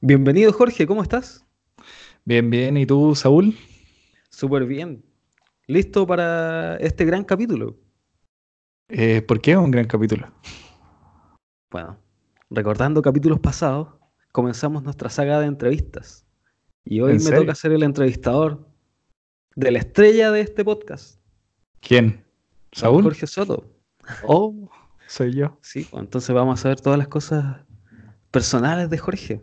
Bienvenido Jorge, ¿cómo estás? Bien, bien. ¿Y tú, Saúl? Súper bien. ¿Listo para este gran capítulo? Eh, ¿Por qué un gran capítulo? Bueno, recordando capítulos pasados, comenzamos nuestra saga de entrevistas. Y hoy ¿En me serio? toca ser el entrevistador de la estrella de este podcast, ¿Quién? ¿Saúl? Jorge Soto. Oh, soy yo. Sí, pues, entonces vamos a saber todas las cosas personales de Jorge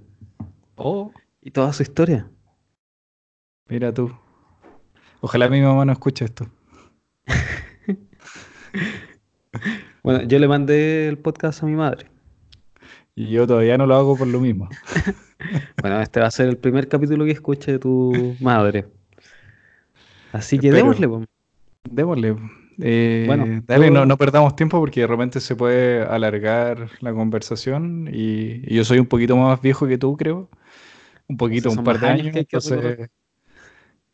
Oh, y toda su historia. mira tú. Ojalá mi mamá no escuche esto. Bueno, yo le mandé el podcast a mi madre. Y yo todavía no lo hago por lo mismo. Bueno, este va a ser el primer capítulo que escuche tu madre. Así que Espero. démosle, pues. Démosle. Eh, Bueno, dale, no perdamos tiempo porque de repente se puede alargar la conversación y, y yo soy un poquito más viejo que tú, creo. Un poquito, un par más de años años.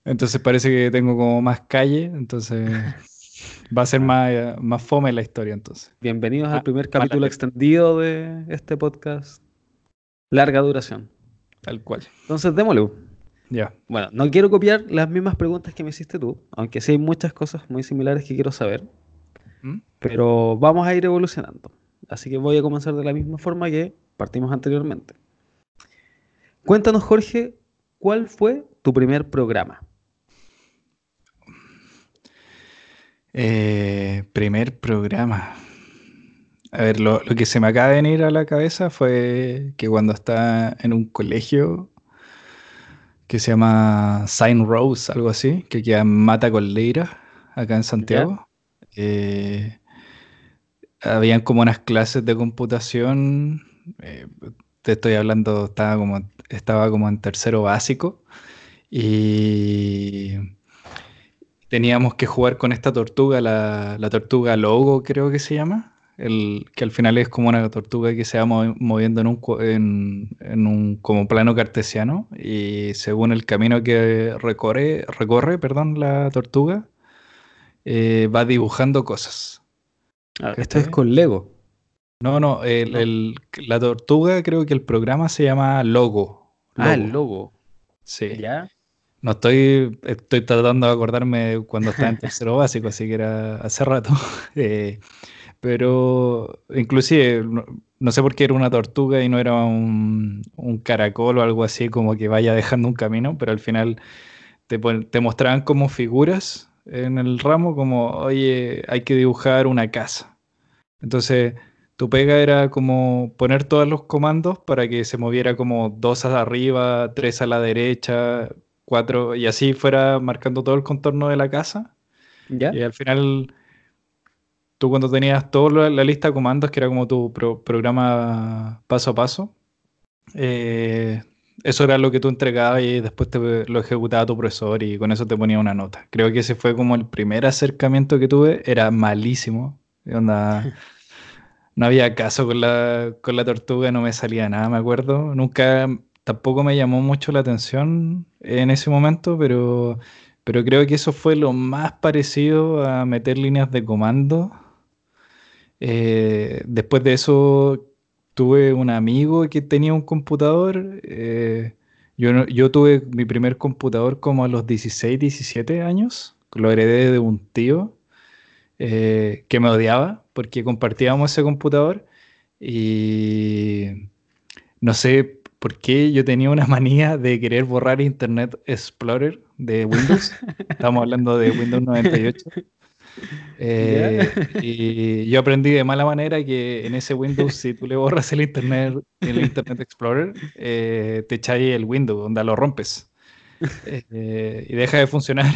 entonces, parece que tengo como más calle, entonces va a ser más, eh, más fome la historia entonces. Bienvenidos al Ma- primer capítulo extendido de este podcast. Larga duración. Tal cual. Entonces, démosle. Ya. Bueno, no quiero copiar las mismas preguntas que me hiciste tú, aunque sí hay muchas cosas muy similares que quiero saber, ¿Mm? pero vamos a ir evolucionando. Así que voy a comenzar de la misma forma que partimos anteriormente. Cuéntanos, Jorge, ¿cuál fue tu primer programa? Eh, primer programa. A ver, lo, lo que se me acaba de venir a la cabeza fue que cuando estaba en un colegio que se llama Saint Rose, algo así, que queda en Mata con Leira, acá en Santiago, eh, habían como unas clases de computación. eh, te estoy hablando, estaba como, estaba como en tercero básico. Y teníamos que jugar con esta tortuga, la, la tortuga logo creo que se llama, el, que al final es como una tortuga que se va movi- moviendo en un, en, en un como plano cartesiano y según el camino que recorre, recorre perdón, la tortuga, eh, va dibujando cosas. Ah, Esto es con Lego. No, no, el- la tortuga creo que el programa se llama Logo. Ah, el Logo, logo. Sí. ¿Ya? No estoy, estoy tratando de acordarme cuando estaba en tercero básico, así que era hace rato. Eh, pero inclusive, no, no sé por qué era una tortuga y no era un, un caracol o algo así como que vaya dejando un camino, pero al final te, te mostraban como figuras en el ramo, como, oye, hay que dibujar una casa. Entonces, tu pega era como poner todos los comandos para que se moviera como dos a arriba, tres a la derecha, cuatro, y así fuera marcando todo el contorno de la casa. ¿Ya? Y al final, tú cuando tenías toda la, lista de comandos, que era como tu pro- programa paso a paso, eh, eso era lo que tú entregabas y después te lo ejecutaba tu profesor y con eso te ponía una nota. Creo que ese fue como el primer acercamiento que tuve, era malísimo. Onda, no había caso con la, con la tortuga, no me salía nada, me acuerdo. Nunca, tampoco me llamó mucho la atención en ese momento, pero, pero creo que eso fue lo más parecido a meter líneas de comando. Eh, después de eso tuve un amigo que tenía un computador. eh, yo, yo tuve mi primer computador como a los 16, 17 años. Lo heredé de un tío eh, que me odiaba porque compartíamos ese computador y no sé por qué yo tenía una manía de querer borrar Internet Explorer de Windows. Estamos hablando de Windows 98. Eh, y yo aprendí de mala manera que en ese Windows, si tú le borras el Internet, el Internet Explorer, eh, te echáis el Windows, donde lo rompes. Eh, y deja de funcionar.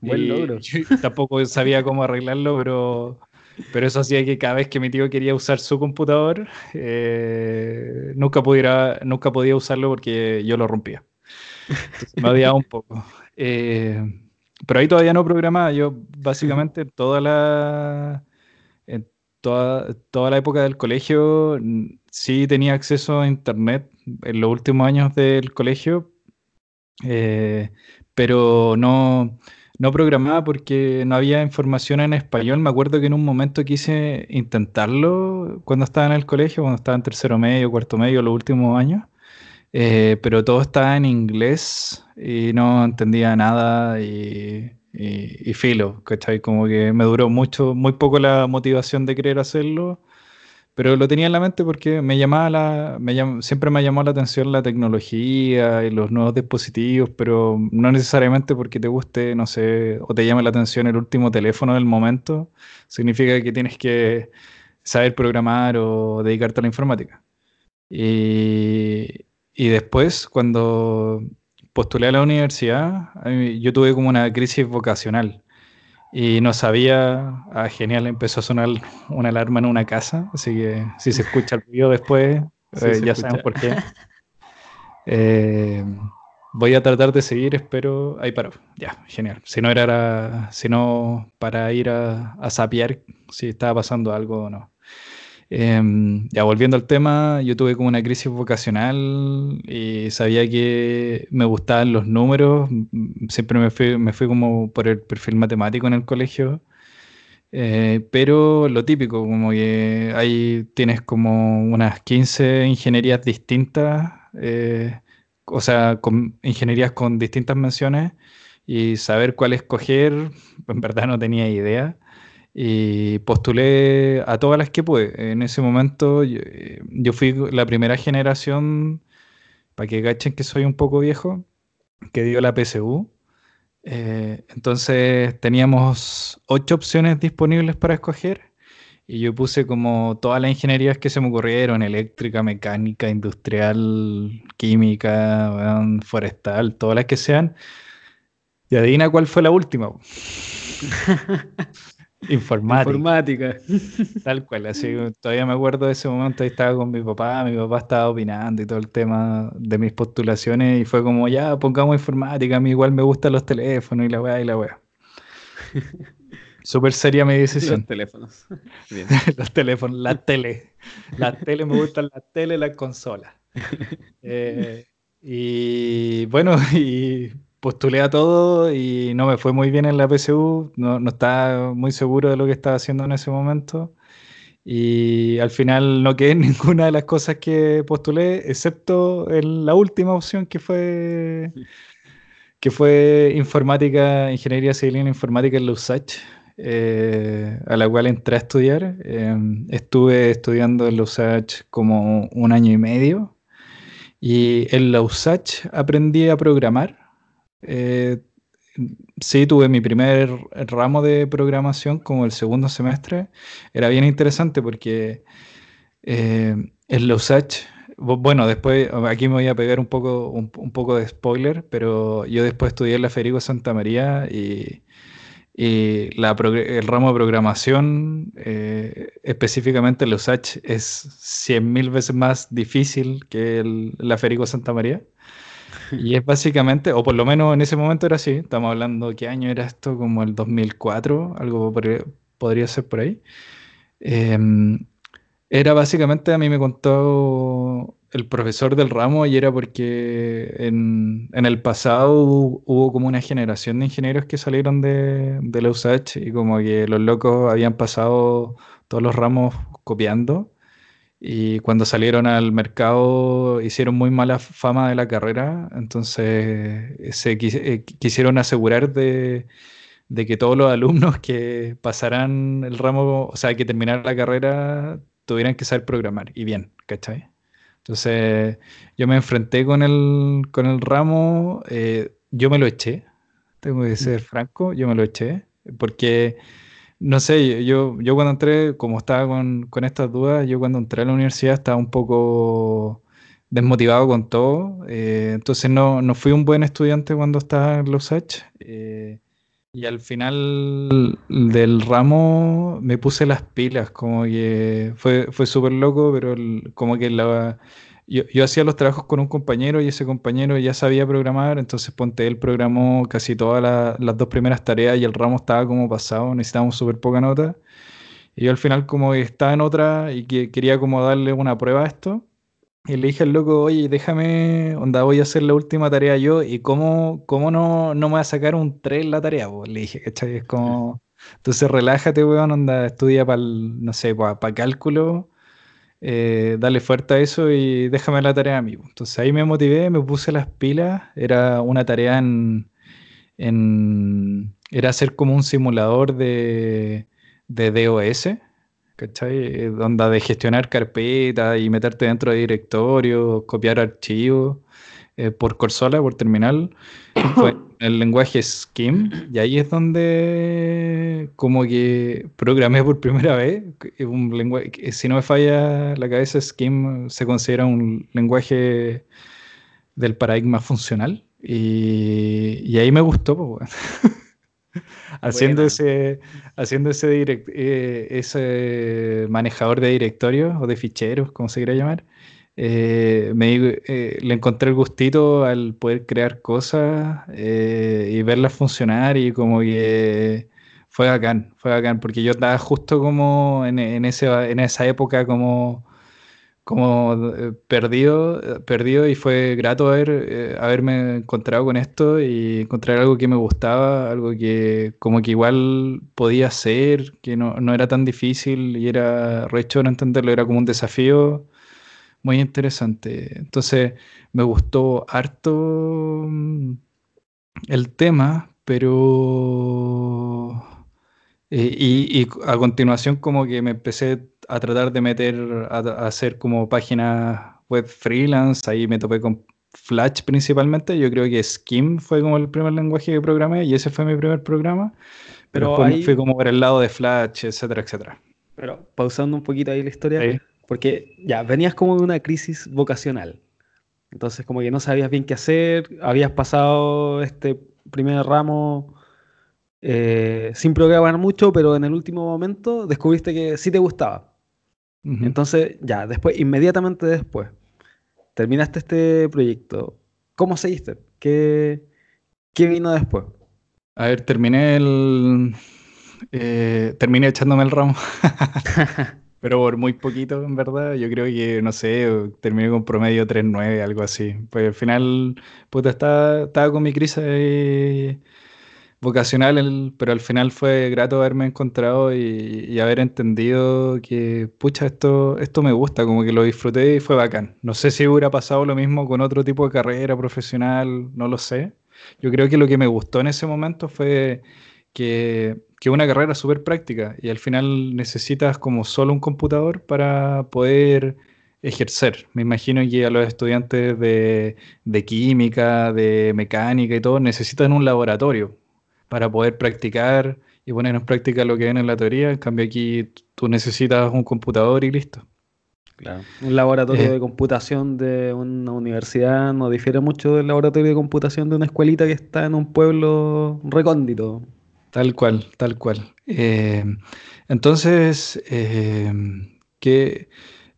Buen logro. yo tampoco sabía cómo arreglarlo, pero, pero eso hacía que cada vez que mi tío quería usar su computador, eh, nunca, pudiera, nunca podía usarlo porque yo lo rompía. Entonces, me odiaba un poco. Eh, pero ahí todavía no programaba. Yo básicamente toda la, en toda, toda la época del colegio sí tenía acceso a internet en los últimos años del colegio, eh, pero no, no programaba porque no había información en español. Me acuerdo que en un momento quise intentarlo cuando estaba en el colegio, cuando estaba en tercero medio, cuarto medio, los últimos años. eh, pero todo estaba en inglés y no entendía nada y, y, filo, ¿cachai? Como que me duró mucho, muy poco la motivación de querer hacerlo, pero lo tenía en la mente porque me llamaba la, me siempre me llamó la atención la tecnología y los nuevos dispositivos, pero no necesariamente porque te guste, no sé, o te llame la atención el último teléfono del momento, significa que tienes que saber programar o dedicarte a la informática. Y, y después, cuando postulé a la universidad, yo tuve como una crisis vocacional y no sabía, ah, genial, empezó a sonar una alarma en una casa, así que si se escucha el ruido después, eh, ya saben por qué. Eh, voy a tratar de seguir, espero. Ahí para. Ya, genial. Si no era, si no para ir a, a sapiar si estaba pasando algo o no. Em, ya volviendo al tema, yo tuve como una crisis vocacional y sabía que me gustaban los números. Siempre me fui, me fui como por el perfil matemático en el colegio. Eh, pero lo típico, como que ahí tienes como unas 15 ingenierías distintas, eh, o sea, con ingenierías con distintas menciones y saber cuál escoger, en verdad no tenía idea y postulé a todas las que pude. En ese momento yo, eh, fui la primera generación, para que cachen que soy un poco viejo, que dio la PSU. Eh, entonces teníamos ocho opciones disponibles para escoger y yo puse como todas las ingenierías que se me ocurrieron, eléctrica, mecánica, industrial, química, forestal, todas las que sean. Y adivina cuál fue la última. Informática. Informática. Tal cual, así todavía me acuerdo de ese momento, ahí estaba con mi papá, mi papá estaba opinando y todo el tema de mis postulaciones y fue como, ya, pongamos informática, a mí igual me gustan los teléfonos y la weá y la weá. Súper seria mi decisión. Los teléfonos. los teléfonos, la tele. La tele, me gustan la tele, la consola. Eh, y bueno, y postulé a todo y no me fue muy bien en la PSU, no, no estaba muy seguro de lo que estaba haciendo en ese momento y al final no quedé en ninguna de las cosas que postulé, excepto en la última opción que fue que fue informática, ingeniería civil en informática en la USACH, eh, a la cual entré a estudiar. Em, estuve estudiando en la USACH como un año y medio y en la USACH aprendí a programar eh, sí, tuve mi primer ramo de programación como el segundo semestre. Era bien interesante porque eh, en los USACH, bueno, después aquí me voy a pegar un poco, un, poco de spoiler, pero yo después estudié en la Federico Santa María y, el ramo de programación, eh, específicamente en los USACH, es 100.000 veces más difícil que el, la Federico Santa María. Y es básicamente, o por lo menos en ese momento era así, estamos hablando, ¿qué año era esto? Como el 2004, algo podría ser por ahí. Em, era básicamente, a mí me contó el profesor del ramo y era porque en, el pasado hubo, como una generación de ingenieros que salieron de, de la USACH y como que los locos habían pasado todos los ramos copiando y cuando salieron al mercado hicieron muy mala fama de la carrera, entonces se eh, quisieron asegurar de, que todos los alumnos que pasaran el ramo, o sea, que terminaran la carrera, tuvieran que saber programar, y bien, ¿cachai? Entonces yo me enfrenté con el, con el ramo, eh, yo me lo eché, tengo que ser franco, yo me lo eché, porque no sé, yo, yo cuando entré, como estaba con, estas dudas, yo cuando entré a la universidad estaba un poco desmotivado con todo, eh, entonces no, no, fui un buen estudiante cuando estaba en los H. Eh, y al final del ramo me puse las pilas, como que fue, fue súper loco, pero como que la, yo, hacía los trabajos con un compañero y ese compañero ya sabía programar, entonces ponte él programó casi todas las dos primeras tareas y el ramo estaba como pasado, necesitábamos súper poca nota. Y yo al final como estaba en otra y que, quería como darle una prueba a esto, y le dije al loco, oye, déjame, onda, voy a hacer la última tarea yo y cómo, cómo no, no me voy a sacar un 3 en la tarea, pues le dije, ¿cachai? Es como... Entonces relájate, weón, onda, estudia para, no sé, para cálculo eh, dale fuerte a eso y déjame la tarea a mí. Entonces ahí me motivé, me puse las pilas, era una tarea en, era hacer como un simulador de, de DOS, ¿cachai? Donde de gestionar carpetas y meterte dentro de directorios, copiar archivos eh, por consola, por terminal. Fue el lenguaje Scheme y ahí es donde como que programé por primera vez un lenguaje, si no me falla la cabeza, Scheme se considera un lenguaje del paradigma funcional y, ahí me gustó, pues, haciendo ese haciendo ese, eh, ese manejador de directorios o de ficheros, como se quiera llamar. Eh, me, eh, le encontré el gustito al poder crear cosas y verlas funcionar y como que fue bacán, fue bacán, porque yo estaba justo como en, en, ese, en esa época como como eh, perdido, eh, perdido y fue grato haber, eh, haberme encontrado con esto y encontrar algo que me gustaba, algo que como que igual podía hacer, que no, no era tan difícil y era recho no entenderlo, era como un desafío muy interesante. Entonces me gustó harto mm, el tema, pero... y, y a continuación como que me empecé a tratar de meter, a, hacer como páginas web freelance, ahí me topé con Flash principalmente, yo creo que Skim fue como el primer lenguaje que programé y ese fue mi primer programa, pero, ahí... fui como por el lado de Flash, etcétera, etcétera. Pero pausando un poquito ahí la historia, porque ya venías como de una crisis vocacional, entonces como que no sabías bien qué hacer, habías pasado este primer ramo eh, sin programar mucho, pero en el último momento descubriste que sí te gustaba. Entonces, ya, después, inmediatamente después, terminaste este proyecto. ¿Cómo seguiste? ¿Qué, qué vino después? A ver, terminé el. Eh, terminé echándome el ramo. Pero por muy poquito, en verdad. Yo creo que, no sé, terminé con promedio 3.9, algo así. Pues al final, puta, estaba, estaba con mi crisis vocacional, pero al final fue grato haberme encontrado y, haber entendido que, pucha, esto, esto me gusta, como que lo disfruté y fue bacán. No sé si hubiera pasado lo mismo con otro tipo de carrera profesional, no lo sé. Yo creo que lo que me gustó en ese momento fue que, que una carrera súper práctica y al final necesitas como solo un computador para poder ejercer. Me imagino que a los estudiantes de, de química, de mecánica y todo necesitan un laboratorio para poder practicar y poner en práctica lo que ven en la teoría. En cambio aquí tú necesitas un computador y listo. Claro. Un laboratorio eh. de computación de una universidad no difiere mucho del laboratorio de computación de una escuelita que está en un pueblo recóndito. Tal cual, tal cual. Eh, entonces, eh, que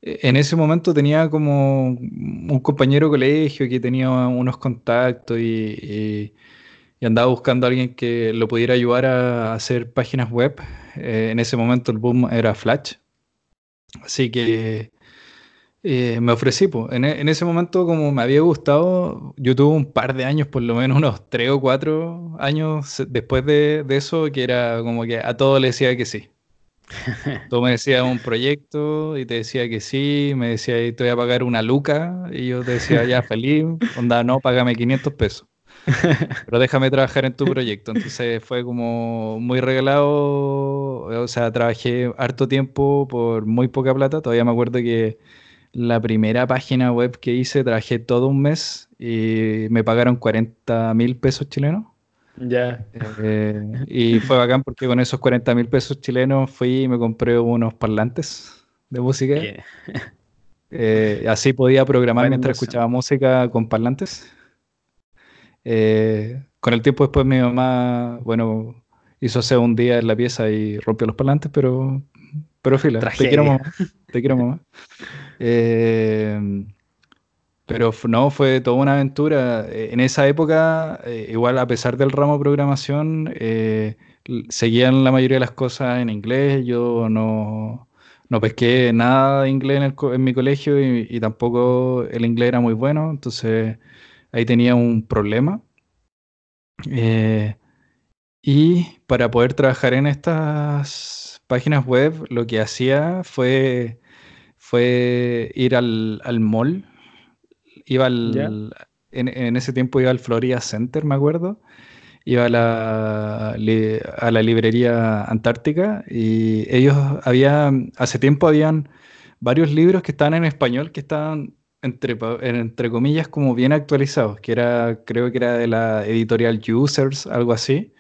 en ese momento tenía como un compañero de colegio que tenía unos contactos y y andaba buscando a alguien que lo pudiera ayudar a hacer páginas web. Eh, en ese momento el boom era Flash. Así que eh, me ofrecí. En, en, ese momento, como me había gustado, yo tuve un par de años, por lo menos unos tres o cuatro años después de, de eso, que era como que a todo le decía que sí. Tú me decías un proyecto y te decía que sí, me decía, te voy a pagar una luca, y yo te decía, ya, feliz, onda, no, págame 500 pesos. pero déjame trabajar en tu proyecto. Entonces fue como muy regalado, o sea, trabajé harto tiempo por muy poca plata. Todavía me acuerdo que la primera página web que hice trabajé todo un mes y me pagaron 40 mil pesos chilenos. Ya. Eh, y fue bacán porque con esos 40 mil pesos chilenos fui y me compré unos parlantes de música. Eh, así podía programar mientras escuchaba música con parlantes. Eh, con el tiempo después mi mamá, bueno, hizo hace un día en la pieza y rompió los parlantes, pero, pero fila, te quiero mamá, te quiero mamá. Eh, pero no, fue toda una aventura. Eh, en esa época, igual a pesar del ramo de programación, seguían la mayoría de las cosas en inglés. Yo no, no pesqué nada de inglés en, mi colegio y, y, tampoco el inglés era muy bueno. Entonces ahí tenía un problema. Eh, y para poder trabajar en estas páginas web, lo que hacía fue, fue ir al, al mall. Iba al, en, ese tiempo iba al Florida Center, me acuerdo. Iba a la, a la librería Antártica y ellos había, hace tiempo habían varios libros que estaban en español que estaban entre, entre comillas como bien actualizados, que era, creo que era de la editorial Users, algo así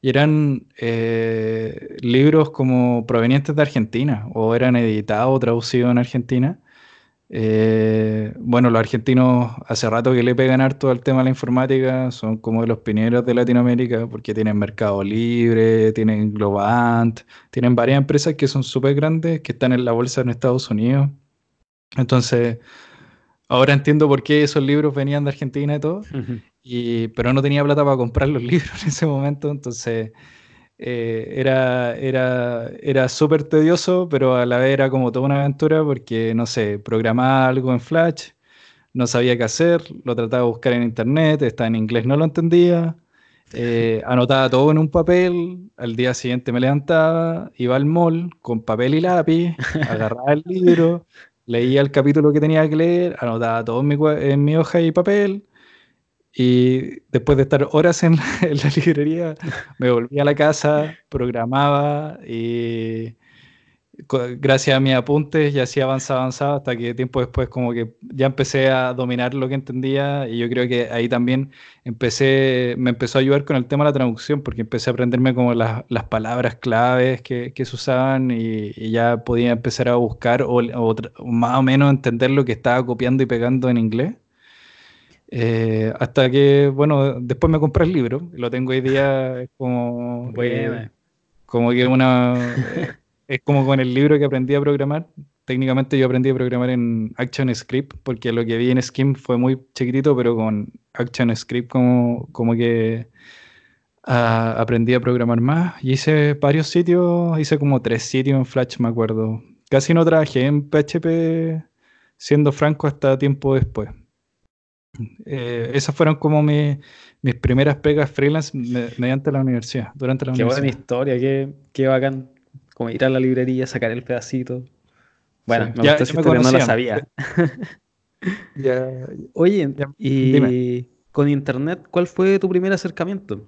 y eran eh, libros como provenientes de Argentina o eran editados o traducidos en Argentina. Eh, bueno, los argentinos hace rato que le pegan harto al tema de la informática, son como de los pioneros de Latinoamérica porque tienen Mercado Libre, tienen Globant, tienen varias empresas que son súper grandes, que están en la bolsa en Estados Unidos. Entonces, ahora entiendo por qué esos libros venían de Argentina y todo pero no tenía plata para comprar los libros en ese momento, entonces eh, era, era, era súper tedioso, pero a la vez era como toda una aventura porque, no sé, programaba algo en Flash, no sabía qué hacer, lo trataba de buscar en internet, estaba en inglés, no lo entendía. Eh, anotaba todo en un papel, al día siguiente me levantaba, iba al mall con papel y lápiz, agarraba el libro, leía el capítulo que tenía que leer, anotaba todo en mi, en mi hoja y papel, y después de estar horas en la, librería, me volví a la casa, programaba y gracias a mis apuntes ya así avanzaba, avanzaba, hasta que tiempo después como que ya empecé a dominar lo que entendía y yo creo que ahí también empecé, me empezó a ayudar con el tema de la traducción porque empecé a aprenderme como las, palabras claves que, que se usaban y, ya podía empezar a buscar o, o más o menos entender lo que estaba copiando y pegando en inglés. Eh, hasta que, bueno, después me compré el libro, lo tengo hoy día como, eh, como que una, eh, es como con el libro que aprendí a programar. Técnicamente yo aprendí a programar en ActionScript porque lo que vi en Skim fue muy chiquitito, pero con ActionScript como, como que ah, aprendí a programar más. Y hice varios sitios, hice como tres sitios en Flash, me acuerdo. Casi no trabajé en PHP, siendo franco, hasta tiempo después. Eh, esas fueron como mis primeras pegas freelance mediante la universidad, durante la qué universidad. buena historia, qué, qué bacán. Como ir a la librería, sacar el pedacito. Bueno, me gustó esa historia, no la sabía. Oye, y con internet, ¿cuál fue tu primer acercamiento?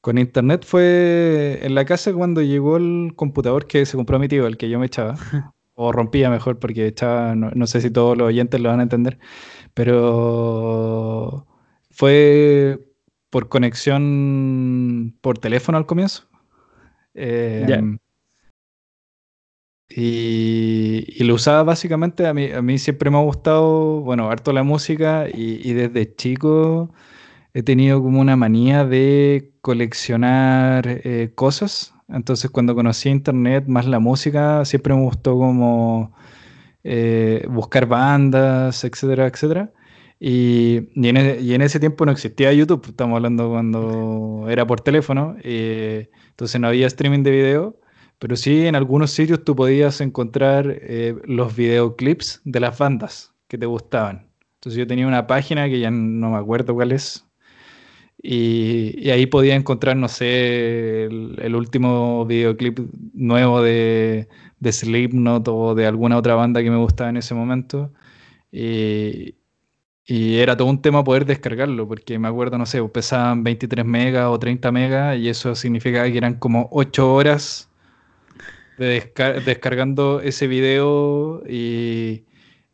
Con internet fue en la casa cuando llegó el computador que se compró mi tío, el que yo me echaba. o rompía mejor, porque echaba, no sé si todos los oyentes lo van a entender pero fue por conexión por teléfono al comienzo. Em, y, lo usaba básicamente, a mí, a mí siempre me ha gustado, bueno, harto la música y, desde chico he tenido como una manía de coleccionar eh, cosas. Entonces cuando conocí internet, más la música, siempre me gustó como eh, buscar bandas, etcétera, etcétera. Y, y, en, ese tiempo no existía YouTube, estamos hablando cuando era por teléfono, eh, entonces no había streaming de video, pero sí en algunos sitios tú podías encontrar eh, los videoclips de las bandas que te gustaban. Entonces yo tenía una página que ya no me acuerdo cuál es, y, ahí podía encontrar, no sé, el, último videoclip nuevo de, de Slipknot o de alguna otra banda que me gustaba en ese momento. Y, y era todo un tema poder descargarlo, porque me acuerdo, no sé, pesaban 23 megas o 30 megas y eso significaba que eran como 8 horas de descargando ese video y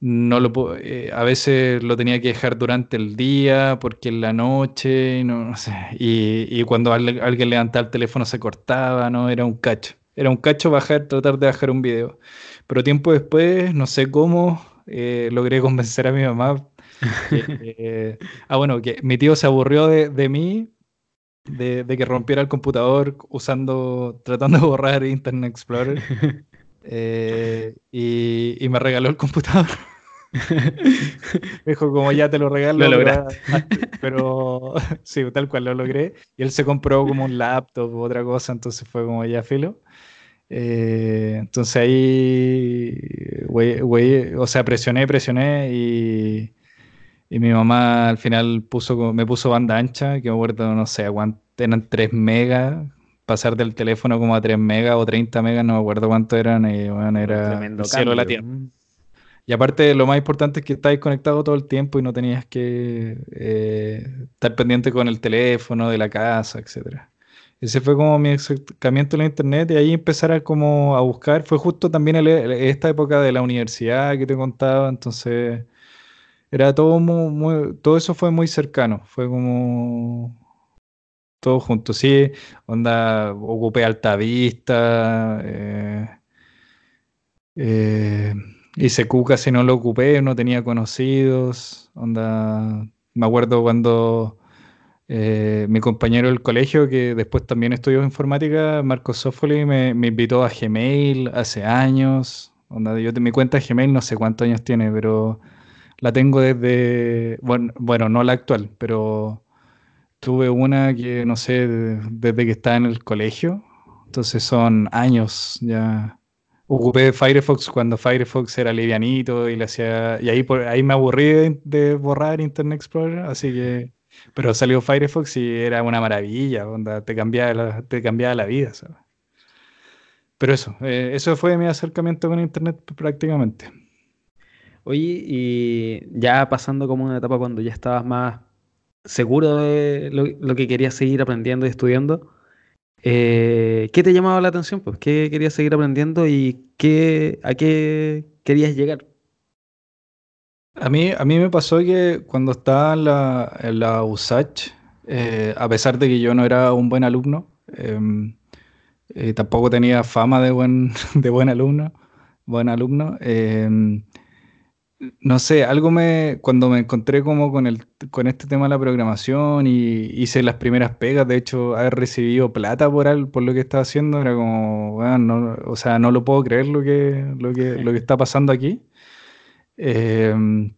no lo eh, a veces lo tenía que dejar durante el día porque en la noche no, no sé y, y cuando alguien levantaba el teléfono se cortaba no era un cacho era un cacho bajar tratar de bajar un video pero tiempo después no sé cómo eh, logré convencer a mi mamá eh, ah bueno que mi tío se aburrió de, de mí de, de, que rompiera el computador usando tratando de borrar Internet Explorer y, y me regaló el computador dijo, como ya te lo regalo. Pero sí, tal cual lo logré. Y él se compró como un laptop u otra cosa, entonces fue como ya filo. Eh, entonces ahí, o sea, presioné, presioné y, y, mi mamá al final puso, me puso banda ancha, que me acuerdo, no sé, eran 3 megas, pasar del teléfono como a 3 megas o 30 megas, no me acuerdo cuánto eran, y bueno, era el cielo la tierra. Y aparte, lo más importante es que estáis conectado todo el tiempo y no tenías que eh, estar pendiente con el teléfono de la casa, etcétera. Ese fue como mi acercamiento a la internet y ahí empezar a, como a buscar. Fue justo también esta época de la universidad que te contaba, entonces era todo muy, todo eso fue muy cercano, fue como todo junto, sí, onda, ocupé Alta Vista, eh, eh, hice Cuca si no lo ocupé, no tenía conocidos, onda, me acuerdo cuando eh, mi compañero del colegio, que después también estudió informática, Marcos Sofoli, me, me, invitó a Gmail hace años, onda, yo de mi cuenta Gmail no sé cuántos años tiene, pero la tengo desde, bueno, bueno, no la actual, pero tuve una que, no sé, desde que estaba en el colegio, entonces son años ya. Ocupé Firefox cuando Firefox era livianito y le hacía y ahí por ahí me aburrí de, borrar Internet Explorer, así que pero salió Firefox y era una maravilla, onda, te cambiaba la, te cambiaba la vida. Pero eso, eh, eso fue mi acercamiento con Internet prácticamente. Oye, y ya pasando como una etapa cuando ya estabas más seguro de lo, que querías seguir aprendiendo y estudiando, eh, ¿qué te llamaba la atención? Pues, ¿Qué querías seguir aprendiendo y qué, a qué querías llegar? A mí, a mí me pasó que cuando estaba en la, en la USACH, eh, a pesar de que yo no era un buen alumno, em, eh, tampoco tenía fama de buen, de buen alumno, buen alumno em, no sé, algo me, cuando me encontré como con, el, con este tema de la programación y hice las primeras pegas, de hecho, haber recibido plata por, por lo que estaba haciendo, era como, bueno, o sea, no lo puedo creer lo que, lo que, lo que está pasando aquí. Em,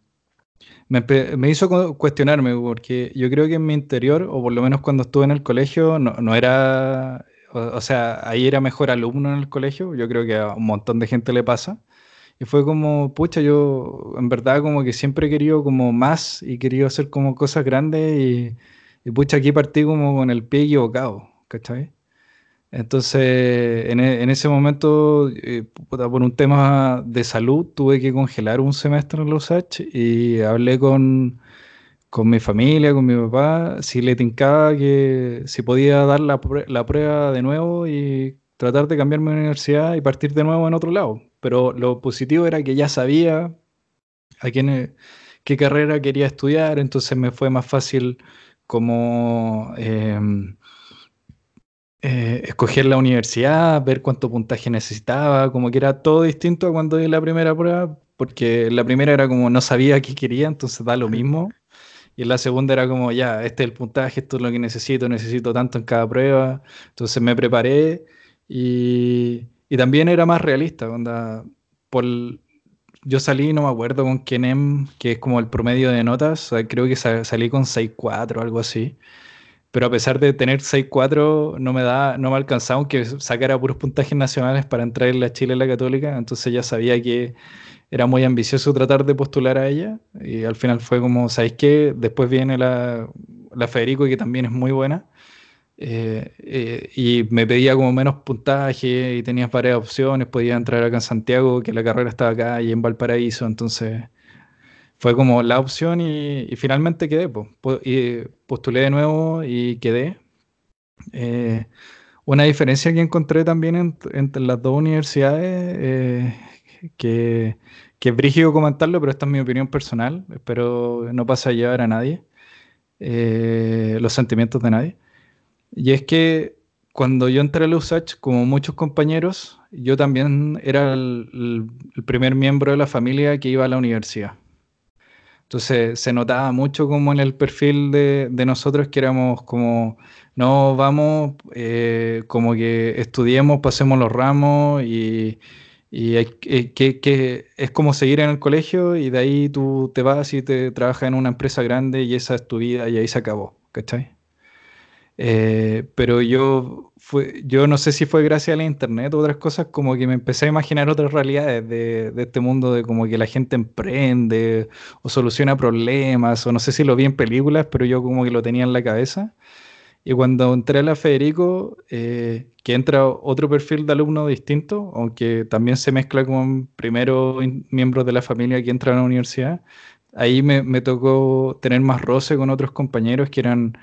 me, hizo cuestionarme, porque yo creo que en mi interior, o por lo menos cuando estuve en el colegio, no, no era, o, o sea, ahí era mejor alumno en el colegio, yo creo que a un montón de gente le pasa y fue como, pucha, yo en verdad como que siempre he querido como más y querido hacer como cosas grandes y, y pucha, aquí partí como con el pie equivocado, ¿cachai? Entonces, en, e, en ese momento, eh, por un tema de salud, tuve que congelar un semestre en los H y hablé con, con mi familia, con mi papá, si le tincaba que si podía dar la, la prueba de nuevo y tratar de cambiarme de universidad y partir de nuevo en otro lado. Pero lo positivo era que ya sabía a quién, qué carrera quería estudiar, entonces me fue más fácil como em, eh, escoger la universidad, ver cuánto puntaje necesitaba, como que era todo distinto a cuando di la primera prueba, porque la primera era como no sabía qué quería, entonces da lo mismo. Y en la segunda era como, ya, este es el puntaje, esto es lo que necesito, necesito tanto en cada prueba. Entonces me preparé y, y también era más realista, onda, por, yo salí, no me acuerdo con quién que es como el promedio de notas, creo que salí con 6.4 o algo así. Pero a pesar de tener 6.4, no me da, no me alcanzaba aunque sacara puros puntajes nacionales para entrar en la Chile en la Católica, entonces ya sabía que era muy ambicioso tratar de postular a ella, y al final fue como, ¿sabéis qué? Después viene la, la Federico, que también es muy buena, eh, eh, y me pedía como menos puntaje y tenías varias opciones, podía entrar acá en Santiago, que la carrera estaba acá y en Valparaíso, entonces fue como la opción y, finalmente quedé, y postulé de nuevo y quedé. Eh, una diferencia que encontré también entre las dos universidades, que, que es brígido comentarlo, pero esta es mi opinión personal, espero no pase a llevar a nadie, los sentimientos de nadie. Y es que cuando yo entré a la USACH, como muchos compañeros, yo también era el, primer miembro de la familia que iba a la universidad. Entonces se notaba mucho como en el perfil de, nosotros que éramos como, no vamos, eh, como que estudiemos, pasemos los ramos y, eh, que, que, es como seguir en el colegio y de ahí tú te vas y te trabajas en una empresa grande y esa es tu vida y ahí se acabó, ¿cachai? Eh, pero yo, fue, yo no sé si fue gracias a la internet o otras cosas, como que me empecé a imaginar otras realidades de, de, este mundo de como que la gente emprende o soluciona problemas, o no sé si lo vi en películas, pero yo como que lo tenía en la cabeza. Y cuando entré a la Federico, eh, que entra otro perfil de alumno distinto, aunque también se mezcla con primeros miembros de la familia que entran a la universidad, ahí me, me, tocó tener más roce con otros compañeros que eran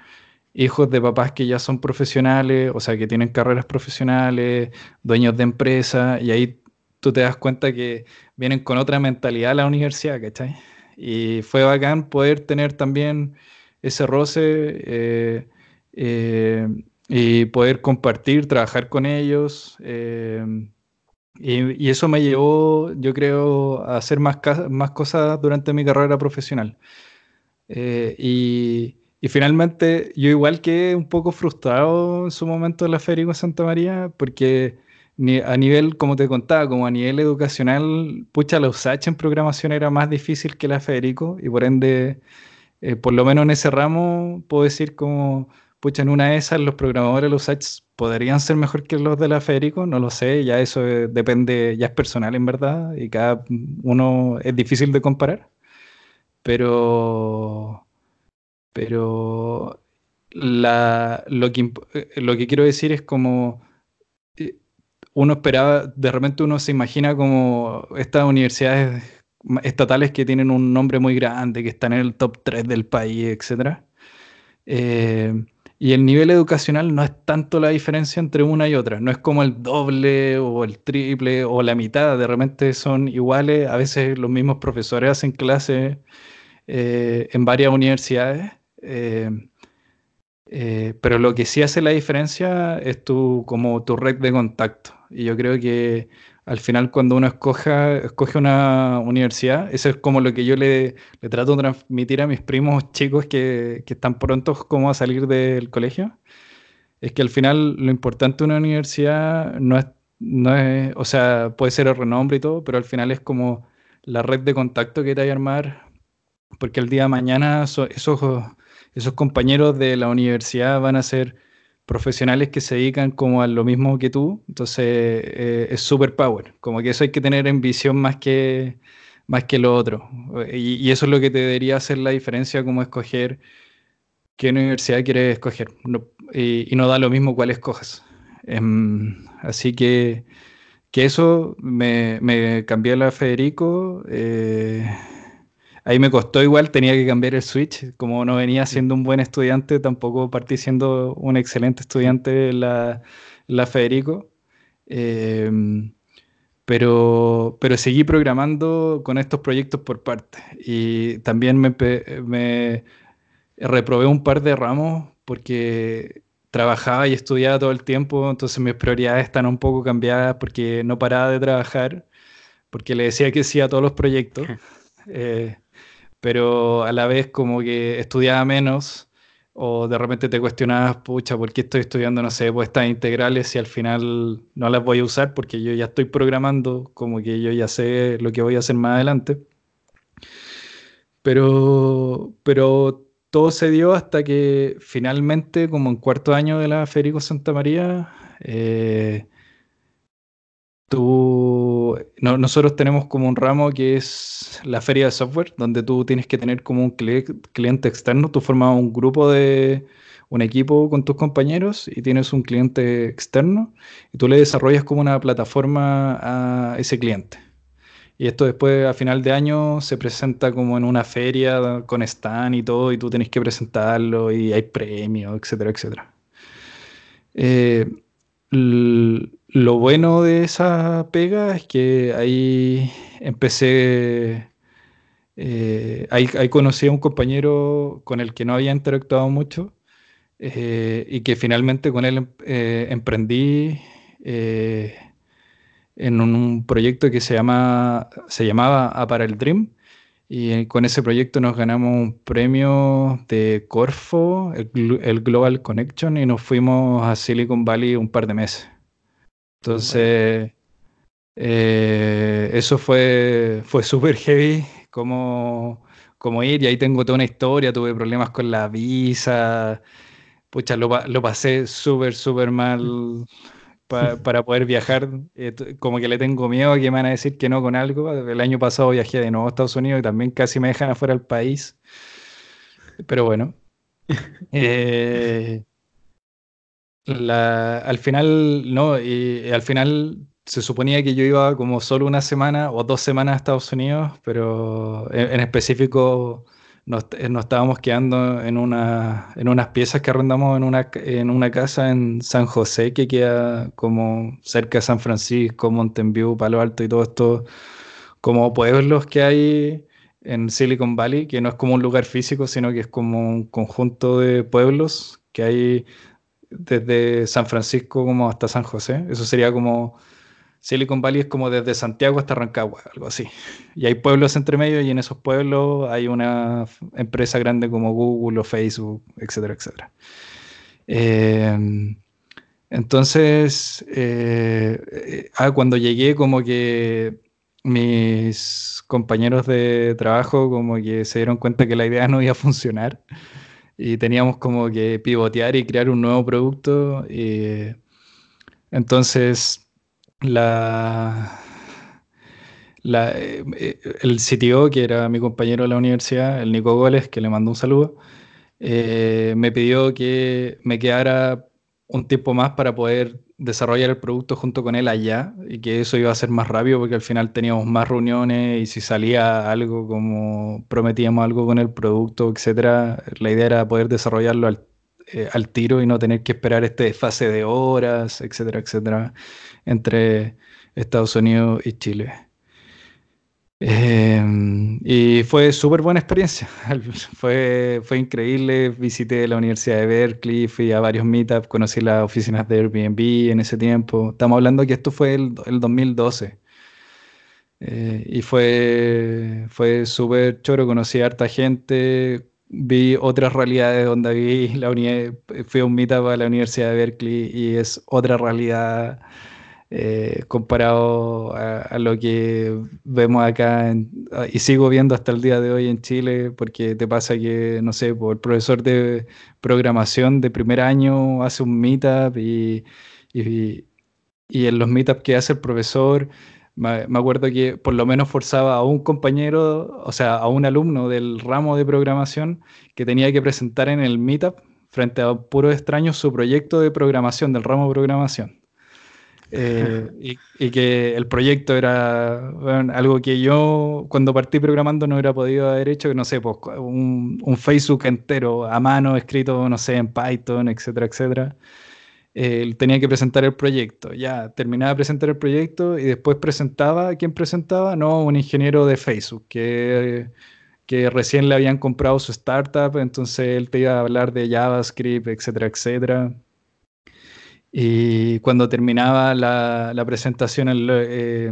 hijos de papás que ya son profesionales, o sea, que tienen carreras profesionales, dueños de empresas, y ahí tú te das cuenta que vienen con otra mentalidad a la universidad, ¿cachai? Y fue bacán poder tener también ese roce eh, eh, y poder compartir, trabajar con ellos. Eh, y, eso me llevó, yo creo, a hacer más, más cosas durante mi carrera profesional. Y, y, finalmente, yo igual que un poco frustrado en su momento en la Federico Santa María, porque a nivel, como te contaba, como a nivel educacional, pucha, la USACH en programación era más difícil que la Federico y por ende, eh, por lo menos en ese ramo, puedo decir como, pucha, en una de esas los programadores de los USACH podrían ser mejor que los de la Federico, no lo sé, ya eso eh, depende, ya es personal en verdad y cada uno es difícil de comparar, pero, pero lo, que, eh, lo que quiero decir es como uno esperaba, de repente uno se imagina como estas universidades estatales que tienen un nombre muy grande, que están en el top 3 del país, etc. Eh, y el nivel educacional no es tanto la diferencia entre una y otra, no es como el doble o el triple o la mitad, de repente son iguales, a veces los mismos profesores hacen clases eh, en varias universidades. Eh, pero lo que sí hace la diferencia es tu, como tu red de contacto. Y yo creo que al final cuando uno escoge una universidad, eso es como lo que yo le, le trato de transmitir a mis primos chicos que, que, están prontos como a salir del colegio, es que al final lo importante de una universidad no es, no es, o sea, puede ser el renombre y todo, pero al final es como la red de contacto que te hay a armar, porque el día de mañana esos, esos compañeros de la universidad van a ser profesionales que se dedican como a lo mismo que tú, entonces eh, es super power, como que eso hay que tener en visión más que, más que lo otro. Y, eso es lo que te debería hacer la diferencia como escoger qué universidad quieres escoger. y, no da lo mismo cuál escojas. Em, así que, que eso me, me cambié a la Federico. Eh, Ahí me costó igual, tenía que cambiar el switch. Como no venía siendo un buen estudiante, tampoco partí siendo un excelente estudiante la, la Federico. Em, pero, pero seguí programando con estos proyectos por parte. Y también me, me reprobé un par de ramos porque trabajaba y estudiaba todo el tiempo, entonces mis prioridades están un poco cambiadas porque no paraba de trabajar, porque le decía que sí a todos los proyectos. Eh, pero a la vez como que estudiaba menos o de repente te cuestionabas, pucha, ¿por qué estoy estudiando, no sé, pues estas integrales si al final no las voy a usar porque yo ya estoy programando, como que yo ya sé lo que voy a hacer más adelante? Pero, pero todo se dio hasta que finalmente, como en cuarto año de la Federico Santa María, eh, Tú, nosotros tenemos como un ramo que es la feria de software, donde tú tienes que tener como un cliente externo. Tú formas un grupo de un equipo con tus compañeros y tienes un cliente externo y tú le desarrollas como una plataforma a ese cliente. Y esto después a final de año se presenta como en una feria con stand y todo y tú tienes que presentarlo y hay premios, etcétera, etcétera. Eh, lo bueno de esa pega es que ahí empecé, eh, ahí, conocí a un compañero con el que no había interactuado mucho eh, y que finalmente con él eh, emprendí en un, proyecto que se, llama, se llamaba A para el Dream. Y con ese proyecto nos ganamos un premio de Corfo, el Global Connection, y nos fuimos a Silicon Valley un par de meses. Entonces, eh, eso fue, fue súper heavy, como, como ir, y ahí tengo toda una historia, tuve problemas con la visa, pucha, lo, lo pasé súper, súper mal para poder viajar, eh, como que le tengo miedo a que me van a decir que no con algo. El año pasado viajé de nuevo a Estados Unidos y también casi me dejan afuera del país. Pero bueno. Eh, al final, no, y, al final se suponía que yo iba como solo una semana o dos semanas a Estados Unidos, pero en, específico nos, estábamos quedando en, una, en unas piezas que arrendamos en una, en una casa en San José, que queda como cerca de San Francisco, Mountain View, Palo Alto y todo esto, como pueblos que hay en Silicon Valley, que no es como un lugar físico, sino que es como un conjunto de pueblos que hay desde San Francisco como hasta San José. Eso sería como Silicon Valley es como desde Santiago hasta Rancagua, algo así. Y hay pueblos entre medio y en esos pueblos hay una empresa grande como Google o Facebook, etcétera, etcétera. Em, entonces, eh, ah, cuando llegué como que mis compañeros de trabajo como que se dieron cuenta que la idea no iba a funcionar y teníamos como que pivotear y crear un nuevo producto. Y entonces, la, eh, el CTO, que era mi compañero de la universidad, el Nico Goles, que le mandó un saludo, eh, me pidió que me quedara un tiempo más para poder desarrollar el producto junto con él allá y que eso iba a ser más rápido porque al final teníamos más reuniones y si salía algo como prometíamos algo con el producto, etcétera, la idea era poder desarrollarlo al, eh, al tiro y no tener que esperar este fase de horas, etcétera, etcétera, entre Estados Unidos y Chile. Em, y fue súper buena experiencia. fue, fue increíble. Visité la Universidad de Berkeley, fui a varios meetups, conocí las oficinas de Airbnb en ese tiempo. Estamos hablando que esto fue el, el 2012. Eh, y fue, fue súper choro, conocí a harta gente, vi otras realidades donde vi la fui a un meetup a la Universidad de Berkeley y es otra realidad eh, comparado a, lo que vemos acá y sigo viendo hasta el día de hoy en Chile, porque te pasa que, no sé, por el profesor de programación de primer año hace un meetup y, y, en los meetups que hace el profesor, me, acuerdo que por lo menos forzaba a un compañero, o sea, a un alumno del ramo de programación que tenía que presentar en el meetup frente a puros extraños su proyecto de programación del ramo de programación. Eh, y, que el proyecto era algo que yo cuando partí programando no hubiera podido haber hecho, que no sé, pues, un, un, Facebook entero a mano, escrito, no sé, en Python, etcétera, etcétera. Eh, tenía que presentar el proyecto. Ya terminaba de presentar el proyecto y después presentaba, ¿quién presentaba? No, un ingeniero de Facebook que, que recién le habían comprado su startup, entonces él te iba a hablar de JavaScript, etcétera, etcétera. Y cuando terminaba la, presentación, eh,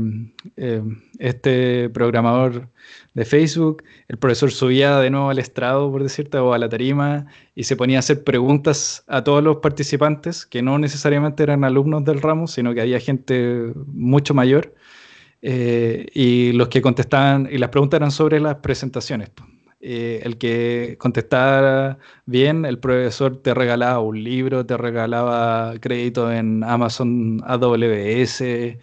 eh, este programador de Facebook, el profesor subía de nuevo al estrado, por decirte, o a la tarima, y se ponía a hacer preguntas a todos los participantes, que no necesariamente eran alumnos del ramo, sino que había gente mucho mayor, eh, y los que contestaban, y las preguntas eran sobre las presentaciones. Eh, el que contestara bien, el profesor te regalaba un libro, te regalaba crédito en Amazon AWS,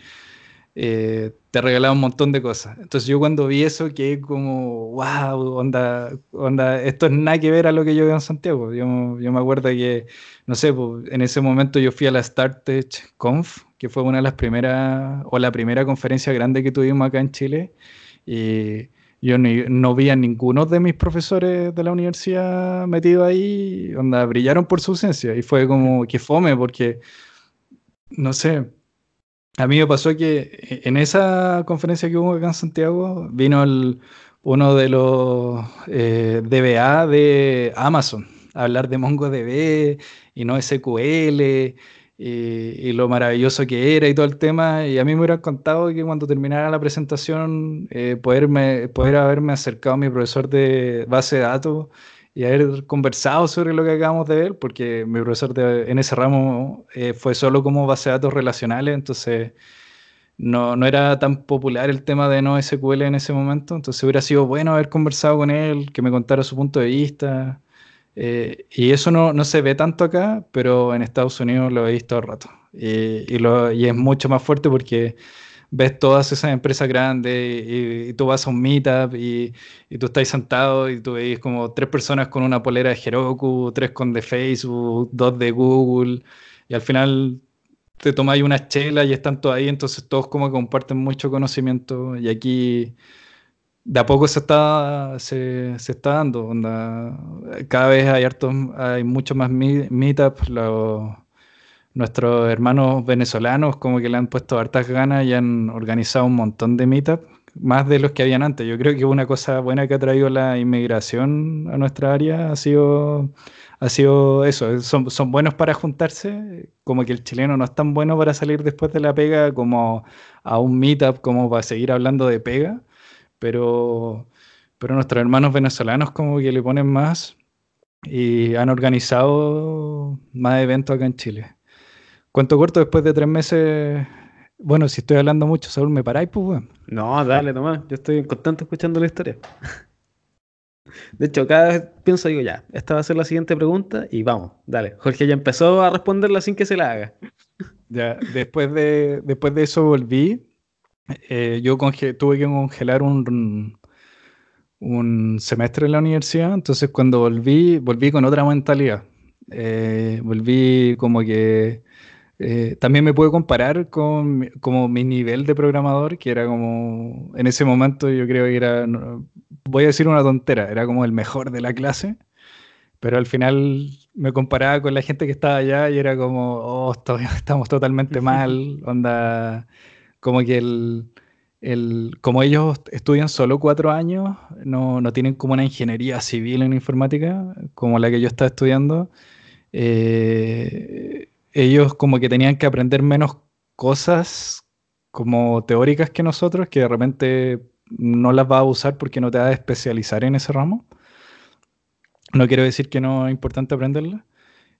eh, te regalaba un montón de cosas. Entonces yo cuando vi eso quedé como, wow, onda, onda, esto es nada que ver a lo que yo veo en Santiago. Yo, me acuerdo que, no sé, en ese momento yo fui a la StarTech Conf, que fue una de las primeras, o la primera conferencia grande que tuvimos acá en Chile. Y yo no vi a ninguno de mis profesores de la universidad metido ahí, onda, brillaron por su ausencia. Y fue como que fome, porque, no sé, a mí me pasó que en esa conferencia que hubo acá en Santiago, vino uno de los eh, DBA de Amazon a hablar de MongoDB y no SQL y, lo maravilloso que era y todo el tema. Y a mí me hubieran contado que cuando terminara la presentación, eh, poderme, poder haberme acercado a mi profesor de base de datos y haber conversado sobre lo que acabamos de ver, porque mi profesor de, en ese ramo eh, fue solo como base de datos relacionales, entonces no, no, era tan popular el tema de no SQL en ese momento, entonces hubiera sido bueno haber conversado con él, que me contara su punto de vista. Eh, y eso no, no, se ve tanto acá, pero en Estados Unidos lo he visto todo el rato. Y, y, lo, y, es mucho más fuerte porque ves todas esas empresas grandes y, tú vas a un meetup y, y, tú estás sentado y tú ves como tres personas con una polera de Heroku, tres con de Facebook, dos de Google y al final te tomáis una chela y están todos ahí, entonces todos como comparten mucho conocimiento y aquí de a poco se está, se, está dando. cada vez hay, hartos, hay mucho más meetups. nuestros hermanos venezolanos como que le han puesto hartas ganas y han organizado un montón de meetups, más de los que habían antes. Yo creo que una cosa buena que ha traído la inmigración a nuestra área ha sido ha sido eso, son, son, buenos para juntarse, como que el chileno no es tan bueno para salir después de la pega como a un meetup, como para seguir hablando de pega, pero, pero nuestros hermanos venezolanos como que le ponen más y han organizado más eventos acá en Chile. Cuento corto, después de tres meses, bueno, si estoy hablando mucho, Saúl, ¿me paráis, pues, No, dale, nomás, yo estoy contento escuchando la historia. De hecho, cada vez pienso, digo, ya, esta va a ser la siguiente pregunta y vamos, dale. Jorge ya empezó a responderla sin que se la haga. Ya, después de, después de eso volví. Eh, yo tuve que congelar un, un semestre en la universidad, entonces cuando volví, volví con otra mentalidad. Eh, volví como que eh, también me pude comparar con como mi nivel de programador, que era como, en ese momento yo creo que era, voy a decir una tontera, era como el mejor de la clase, pero al final me comparaba con la gente que estaba allá y era como, oh, estamos totalmente mal, onda, como que el, el, como ellos estudian solo cuatro años, no, no, tienen como una ingeniería civil en informática, como la que yo estaba estudiando, eh, ellos como que tenían que aprender menos cosas como teóricas que nosotros, que de repente no las va a usar porque no te va a especializar en ese ramo. No quiero decir que no es importante aprenderla,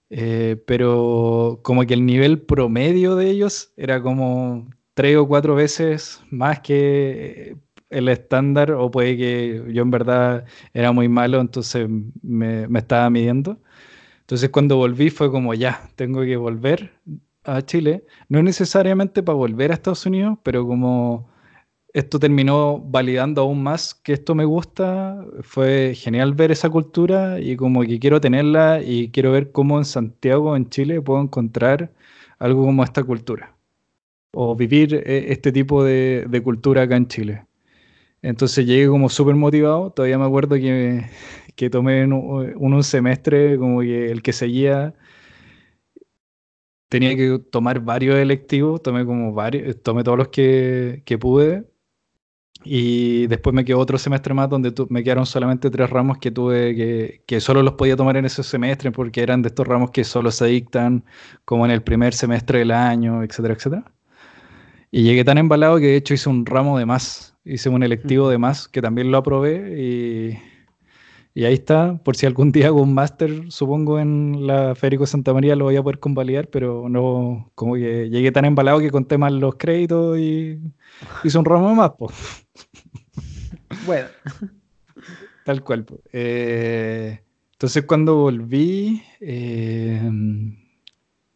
eh, pero como que el nivel promedio de ellos era como tres o cuatro veces más que el estándar, o puede que yo en verdad era muy malo, entonces me, me estaba midiendo. Entonces cuando volví fue como, ya, tengo que volver a Chile, no necesariamente para volver a Estados Unidos, pero como esto terminó validando aún más que esto me gusta, fue genial ver esa cultura y como que quiero tenerla y quiero ver cómo en Santiago, en Chile, puedo encontrar algo como esta cultura o vivir eh, este tipo de, de cultura acá en Chile. Entonces llegué como súper motivado, todavía me acuerdo que, que tomé un, un, semestre como que el que seguía tenía que tomar varios electivos, tomé como varios, tomé todos los que, que pude y después me quedó otro semestre más donde me quedaron solamente tres ramos que tuve que, que solo los podía tomar en ese semestre porque eran de estos ramos que solo se dictan como en el primer semestre del año, etcétera, etcétera. Y llegué tan embalado que de hecho hice un ramo de más, hice un electivo de más que también lo aprobé y y ahí está, por si algún día hago un máster, supongo, en la Federico Santa María lo voy a poder convalidar, pero no, como que llegué tan embalado que conté mal los créditos y hice un ramo más, pues. Bueno. Tal cual. Eh, entonces cuando volví, eh,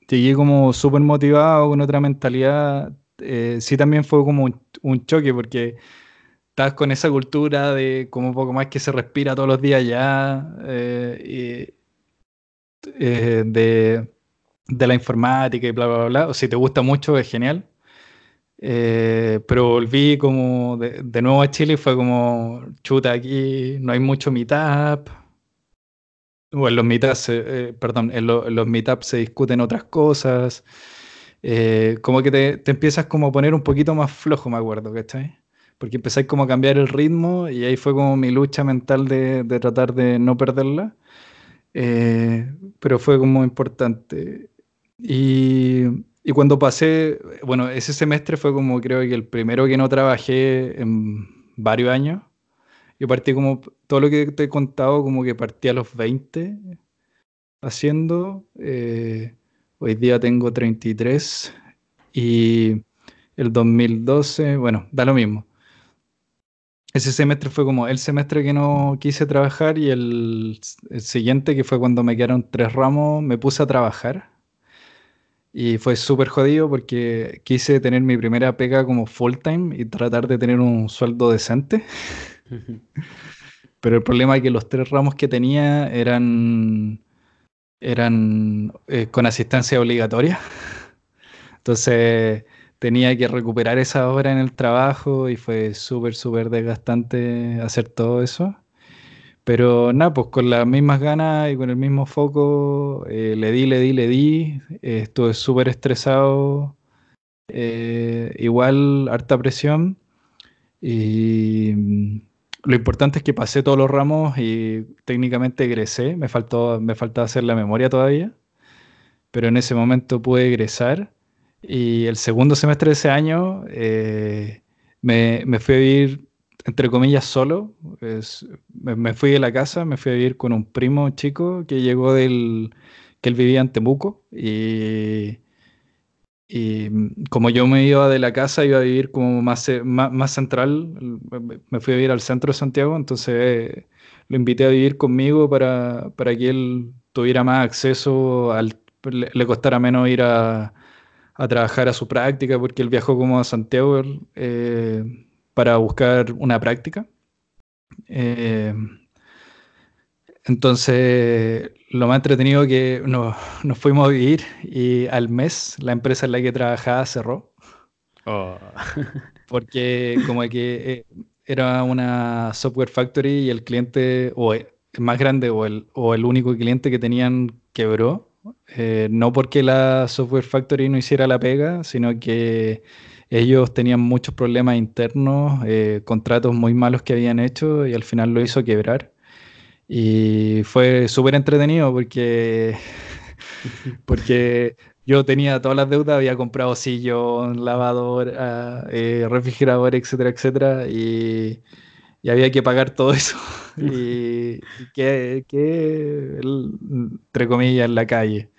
llegué como súper motivado, con otra mentalidad. Eh, sí también fue como un choque porque estás con esa cultura de como un poco más que se respira todos los días ya, eh, eh, de, la informática y bla, bla, bla. O si te gusta mucho, es genial. Eh, pero volví como de, nuevo a Chile y fue como, chuta, aquí no hay mucho meetup. O en los meetups, perdón, en, los meetups se discuten otras cosas. Como que te, te, empiezas como a poner un poquito más flojo, me acuerdo, ¿cachai? porque empecé como a cambiar el ritmo y ahí fue como mi lucha mental de, tratar de no perderla, eh, pero fue como importante. Y, y, cuando pasé, bueno, ese semestre fue como creo que el primero que no trabajé en varios años. Yo partí como, todo lo que te he contado, como que partí a los 20 haciendo. Eh, hoy día tengo 33 y el 2012, bueno, da lo mismo ese semestre fue como el semestre que no quise trabajar y el, siguiente, que fue cuando me quedaron tres ramos, me puse a trabajar. Y fue súper jodido porque quise tener mi primera pega como full time y tratar de tener un sueldo decente. Pero el problema es que los tres ramos que tenía eran, eran eh, con asistencia obligatoria. Entonces tenía que recuperar esa hora en el trabajo y fue súper, súper desgastante hacer todo eso. Pero nada, pues con las mismas ganas y con el mismo foco, eh, le di, le di, le di. Eh, estuve súper estresado. Eh, igual, harta presión. Y lo importante es que pasé todos los ramos y técnicamente egresé. Me faltó, me faltaba hacer la memoria todavía. Pero en ese momento pude egresar. Y el segundo semestre de ese año me, me fui a vivir entre comillas, solo. me, fui de la casa, me fui a vivir con un primo chico que llegó del. que él vivía en Temuco. Y, y como yo me iba de la casa, iba a vivir como más, más, central. Me fui a vivir al centro de Santiago, entonces lo invité a vivir conmigo para, para que él tuviera más acceso, al, le, costara menos ir a, a, trabajar a su práctica, porque él viajó como a Santiago. Eh, para buscar una práctica. Eh, entonces, lo más entretenido que nos, fuimos a vivir y al mes la empresa en la que trabajaba cerró. Oh. Porque como que eh, era una software factory y el cliente o el más grande o el, o el único cliente que tenían quebró. Eh, no porque la software factory no hiciera la pega, sino que ellos tenían muchos problemas internos, eh, contratos muy malos que habían hecho y al final lo hizo quebrar. Y fue súper entretenido porque, porque yo tenía todas las deudas, había comprado sillón, lavador, ah, eh, refrigerador, etcétera, etcétera, y, había que pagar todo eso. y, que, entre comillas, en la calle.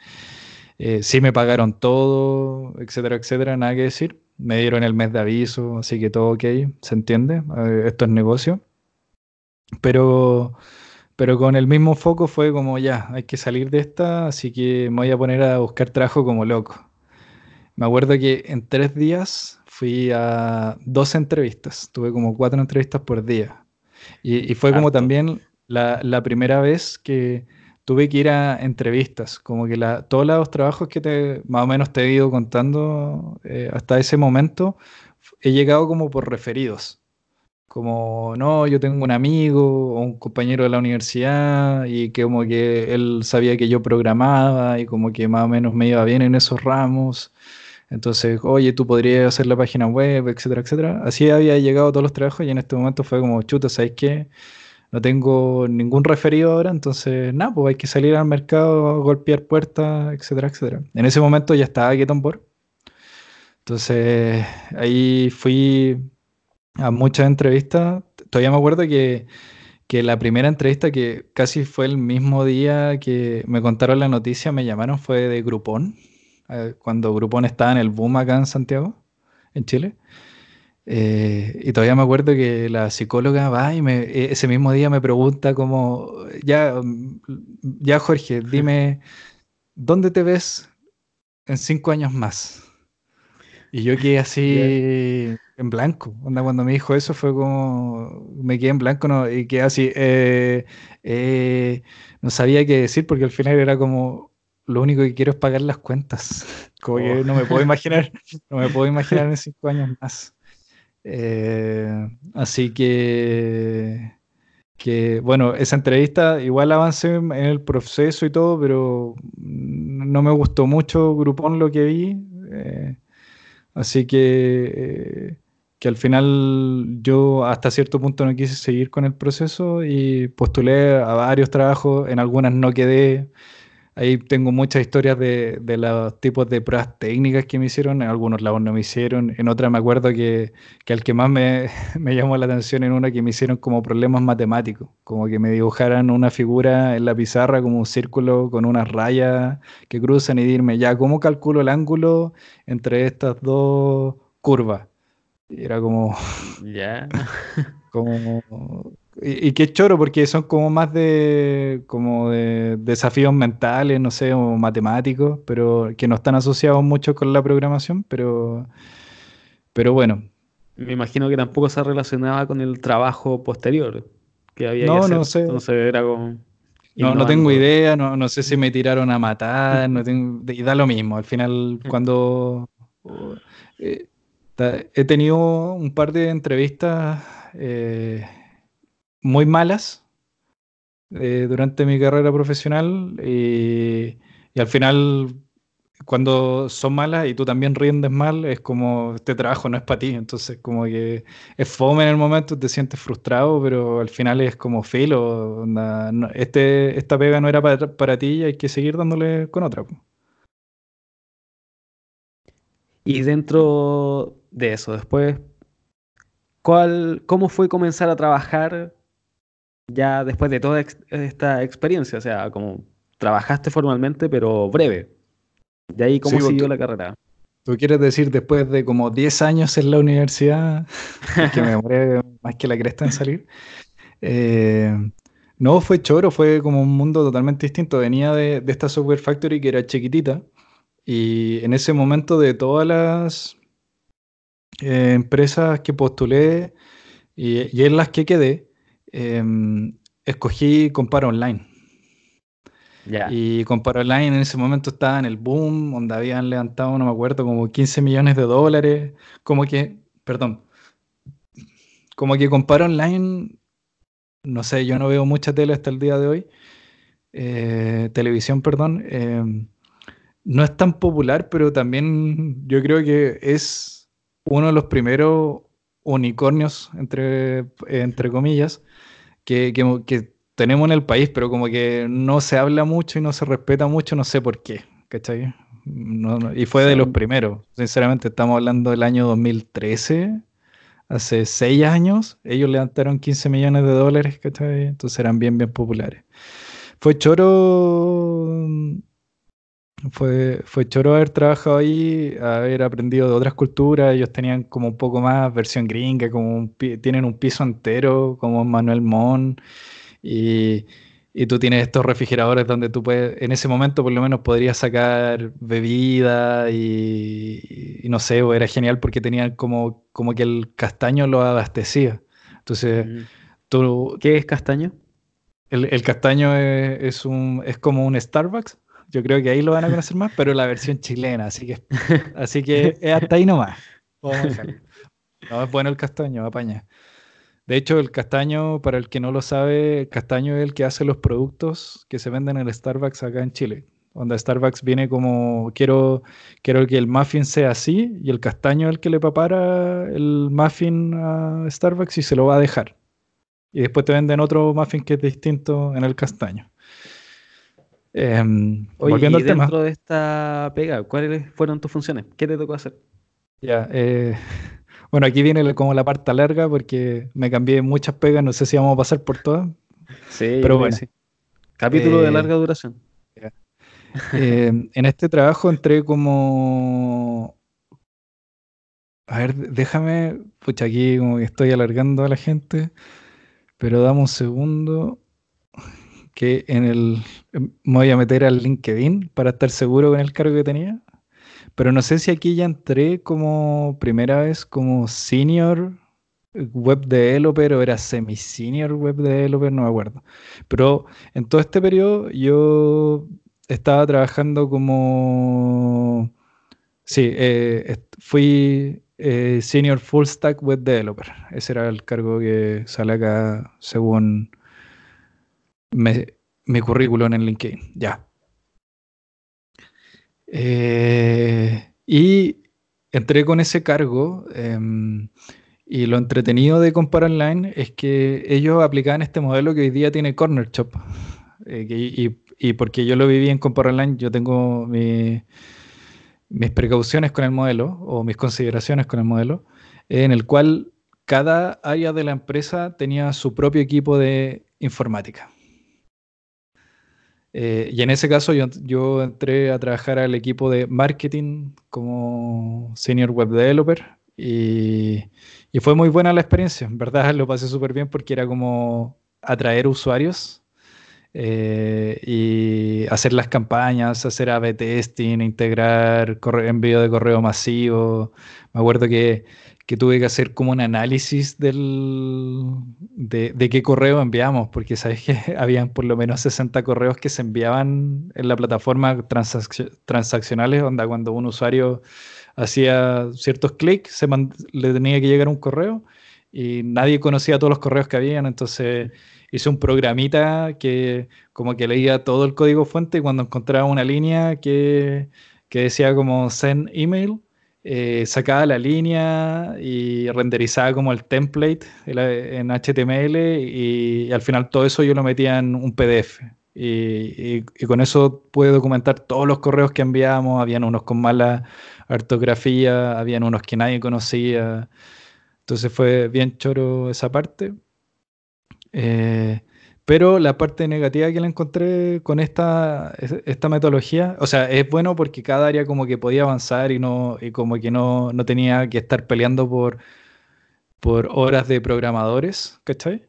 Eh, sí me pagaron todo, etcétera, etcétera, nada que decir me dieron el mes de aviso, así que todo ok, se entiende, eh, esto es negocio. Pero, pero con el mismo foco fue como ya, hay que salir de esta, así que me voy a poner a buscar trabajo como loco. Me acuerdo que en tres días fui a dos entrevistas, tuve como cuatro entrevistas por día. Y, fue como también la, la primera vez que tuve que ir a entrevistas, como que la, todos los trabajos que te, más o menos te he ido contando eh, hasta ese momento, he llegado como por referidos. Como, no, yo tengo un amigo o un compañero de la universidad y que como que él sabía que yo programaba y como que más o menos me iba bien en esos ramos. Entonces, oye, tú podrías hacer la página web, etcétera, etcétera. Así había llegado todos los trabajos y en este momento fue como, chuta, ¿sabes qué? no tengo ningún referido ahora, entonces nada, pues hay que salir al mercado, golpear puertas, etcétera, etcétera. En ese momento ya estaba Get On Entonces ahí fui a muchas entrevistas. Todavía me acuerdo que, que, la primera entrevista, que casi fue el mismo día que me contaron la noticia, me llamaron, fue de Groupon, eh, cuando Groupon estaba en el boom acá en Santiago, en Chile. Eh, y todavía me acuerdo que la psicóloga va y me, e, ese mismo día me pregunta como, ya, mm, ya Jorge, dime, ¿dónde te ves en cinco años más? Y yo quedé así en blanco. cuando me dijo eso fue como, me quedé en blanco no, y quedé así, eh, eh, no sabía qué decir porque al final era como, lo único que quiero es pagar las cuentas. Como que no me puedo imaginar, no me puedo imaginar en cinco años más. Eh, así que, que, bueno, esa entrevista igual avancé en el proceso y todo, pero no me gustó mucho Groupon lo que vi. Eh, así que, eh, que al final yo hasta cierto punto no quise seguir con el proceso y postulé a varios trabajos, en algunas no quedé. Ahí tengo muchas historias de, de, los tipos de pruebas técnicas que me hicieron, en algunos lados no me hicieron, en otras me acuerdo que, que al que más me, me, llamó la atención en una que me hicieron como problemas matemáticos, como que me dibujaran una figura en la pizarra como un círculo con unas rayas que cruzan y dirme, ya, ¿cómo calculo el ángulo entre estas dos curvas? Y era como... Ya. como y, qué choro, porque son como más de, como de desafíos mentales, no sé, o matemáticos, pero que no están asociados mucho con la programación, pero, pero bueno. Me imagino que tampoco se relacionaba con el trabajo posterior que había no, No, sé. Entonces era como... No, no tengo idea, no, no, sé si me tiraron a matar, no tengo, y da lo mismo. Al final, cuando eh, he tenido un par de entrevistas eh, muy malas eh, durante mi carrera profesional y, al final cuando son malas y tú también rindes mal, es como este trabajo no es para ti. Entonces, como que es fome en el momento, te sientes frustrado, pero al final es como filo. este, esta pega no era para, para ti y hay que seguir dándole con otra. Y dentro de eso, después, ¿cuál, ¿cómo fue comenzar a trabajar ya después de toda esta experiencia? O sea, como trabajaste formalmente, pero breve. ¿De ahí cómo siguió la carrera? ¿Tú quieres decir después de como 10 años en la universidad, que me muere más que la cresta en salir? Eh, no, fue choro, fue como un mundo totalmente distinto. Venía de, de, esta Software Factory que era chiquitita y en ese momento de todas las eh, empresas que postulé y, en las que quedé, em, escogí Compara Online. Y Compara Online en ese momento estaba en el boom, donde habían levantado, no me acuerdo, como 15 millones de dólares. Como que, perdón, como que Compara Online, no sé, yo no veo mucha tele hasta el día de hoy, eh, televisión, perdón. Em, no es tan popular, pero también yo creo que es uno de los primeros unicornios, entre, entre comillas, que, tenemos en el país, pero como que no se habla mucho y no se respeta mucho, no sé por qué, ¿cachai? y fue de los primeros, sinceramente, estamos hablando del año 2013, hace seis años, ellos levantaron 15 millones de dólares, ¿cachai? Entonces eran bien, bien populares. Fue choro fue, fue choro haber trabajado ahí, haber aprendido de otras culturas. Ellos tenían como un poco más versión gringa, como tienen un piso entero, como Manuel Mon. Y, y, tú tienes estos refrigeradores donde tú puedes, en ese momento por lo menos podrías sacar bebida y, no sé, era genial porque tenían como, como que el castaño lo abastecía. Entonces, mm. tú... ¿Qué es castaño? El, el castaño es, es, un, es como un Starbucks yo creo que ahí lo van a conocer más, pero la versión chilena, así que, así que es hasta ahí nomás. No, es bueno el castaño, apaña. De hecho, el castaño, para el que no lo sabe, el castaño es el que hace los productos que se venden en el Starbucks acá en Chile. Donde Starbucks viene como, quiero, quiero que el muffin sea así, y el castaño es el que le prepara el muffin a Starbucks y se lo va a dejar. Y después te venden otro muffin que es distinto en el castaño. Eh, volviendo y dentro de esta pega, ¿cuáles fueron tus funciones? ¿Qué te tocó hacer? Ya, eh, bueno, aquí viene como la parte larga porque me cambié muchas pegas, no sé si vamos a pasar por todas. Sí, pero bueno. Capítulo de eh, larga duración. Em, en este trabajo entré como... A ver, déjame, pucha, aquí como que estoy alargando a la gente, pero dame un segundo en el me voy a meter al LinkedIn para estar seguro con el cargo que tenía. Pero no sé si aquí ya entré como primera vez como senior web developer o era semi-senior web developer, no me acuerdo. Pero en todo este periodo yo estaba trabajando como... Sí, eh, fui eh, senior full stack web developer. Ese era el cargo que sale acá según mi currículum en LinkedIn. Ya. Eh, y entré con ese cargo. Em, y lo entretenido de Compara Online es que ellos aplicaban este modelo que hoy día tiene Corner Shop. Eh, y, porque yo lo viví en Compara Online, yo tengo mis precauciones con el modelo o mis consideraciones con el modelo, en el cual cada área de la empresa tenía su propio equipo de informática. Eh, y en ese caso yo, entré a trabajar al equipo de marketing como senior web developer y, Y fue muy buena la experiencia, en verdad lo pasé súper bien porque era como atraer usuarios eh, y hacer las campañas, hacer A-B testing, integrar envío de correo masivo. Me acuerdo que, que, tuve que hacer como un análisis del, de, de, qué correo enviamos, porque sabes que habían por lo menos 60 correos que se enviaban en la plataforma transaccionales, onda cuando un usuario hacía ciertos clics, se le tenía que llegar un correo y nadie conocía todos los correos que habían, entonces hice un programita que como que leía todo el código fuente y cuando encontraba una línea que, decía como send email, eh, sacaba la línea y renderizaba como el template en HTML y, al final todo eso yo lo metía en un PDF. Y, y, con eso pude documentar todos los correos que enviamos, habían unos con mala ortografía, habían unos que nadie conocía. Entonces fue bien choro esa parte. Eh, pero la parte negativa que le encontré con esta, esta metodología, o sea, es bueno porque cada área como que podía avanzar y, no, y como que no, no tenía que estar peleando por, por horas de programadores, ¿cachai?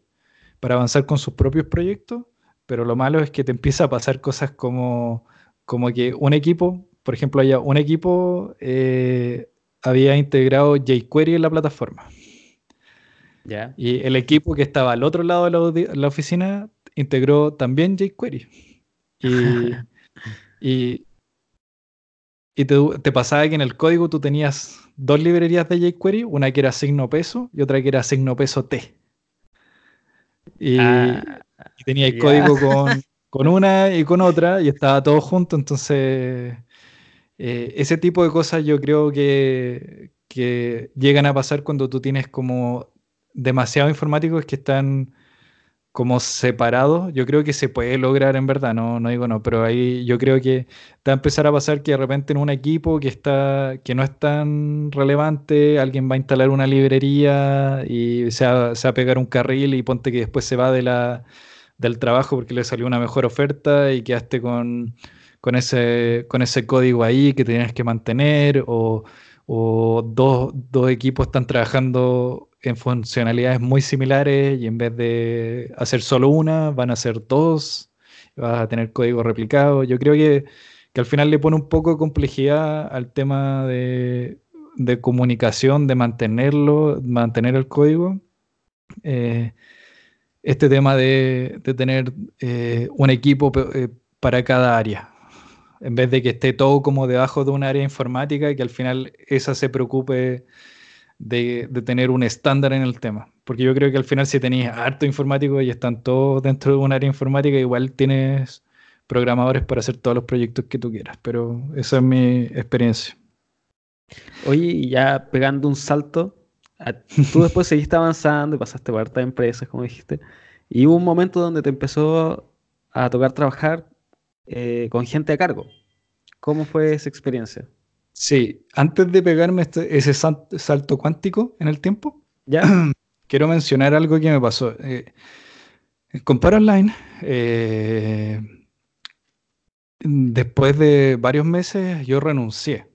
Para avanzar con sus propios proyectos, pero lo malo es que te empieza a pasar cosas como, como que un equipo, por ejemplo, haya un equipo eh, había integrado jQuery en la plataforma. Y el equipo que estaba al otro lado de la, oficina integró también jQuery. Y, y, te, pasaba que en el código tú tenías dos librerías de jQuery, una que era signo peso y otra que era signo peso T. Y, ah, tenía el código con, una y con otra y estaba todo junto, entonces eh, ese tipo de cosas yo creo que, que llegan a pasar cuando tú tienes como demasiados informáticos que están como separados, yo creo que se puede lograr en verdad, no, no digo no, pero ahí yo creo que va a empezar a pasar que de repente en un equipo que está, que no es tan relevante, alguien va a instalar una librería y se va, a pegar un carril y ponte que después se va de la, del trabajo porque le salió una mejor oferta y quedaste con, con, ese, con ese código ahí que tienes que mantener o, o dos, dos equipos están trabajando en funcionalidades muy similares y en vez de hacer solo una, van a hacer dos, vas a tener código replicado. Yo creo que, al final le pone un poco de complejidad al tema de, comunicación, de mantenerlo, mantener el código. Eh, este tema de, tener eh, un equipo eh, para cada área, en vez de que esté todo como debajo de un área informática y que al final esa se preocupe de, tener un estándar en el tema. Porque yo creo que al final si tenéis harto informático y están todos dentro de un área informática, igual tienes programadores para hacer todos los proyectos que tú quieras. Pero esa es mi experiencia. Oye, ya pegando un salto, tú después seguiste avanzando y pasaste por hartas empresas, como dijiste, y hubo un momento donde te empezó a tocar trabajar eh, con gente a cargo. ¿Cómo fue esa experiencia? Sí, antes de pegarme este, ese salto cuántico en el tiempo, ya quiero mencionar algo que me pasó. Eh, con Online, eh, después de varios meses, yo renuncié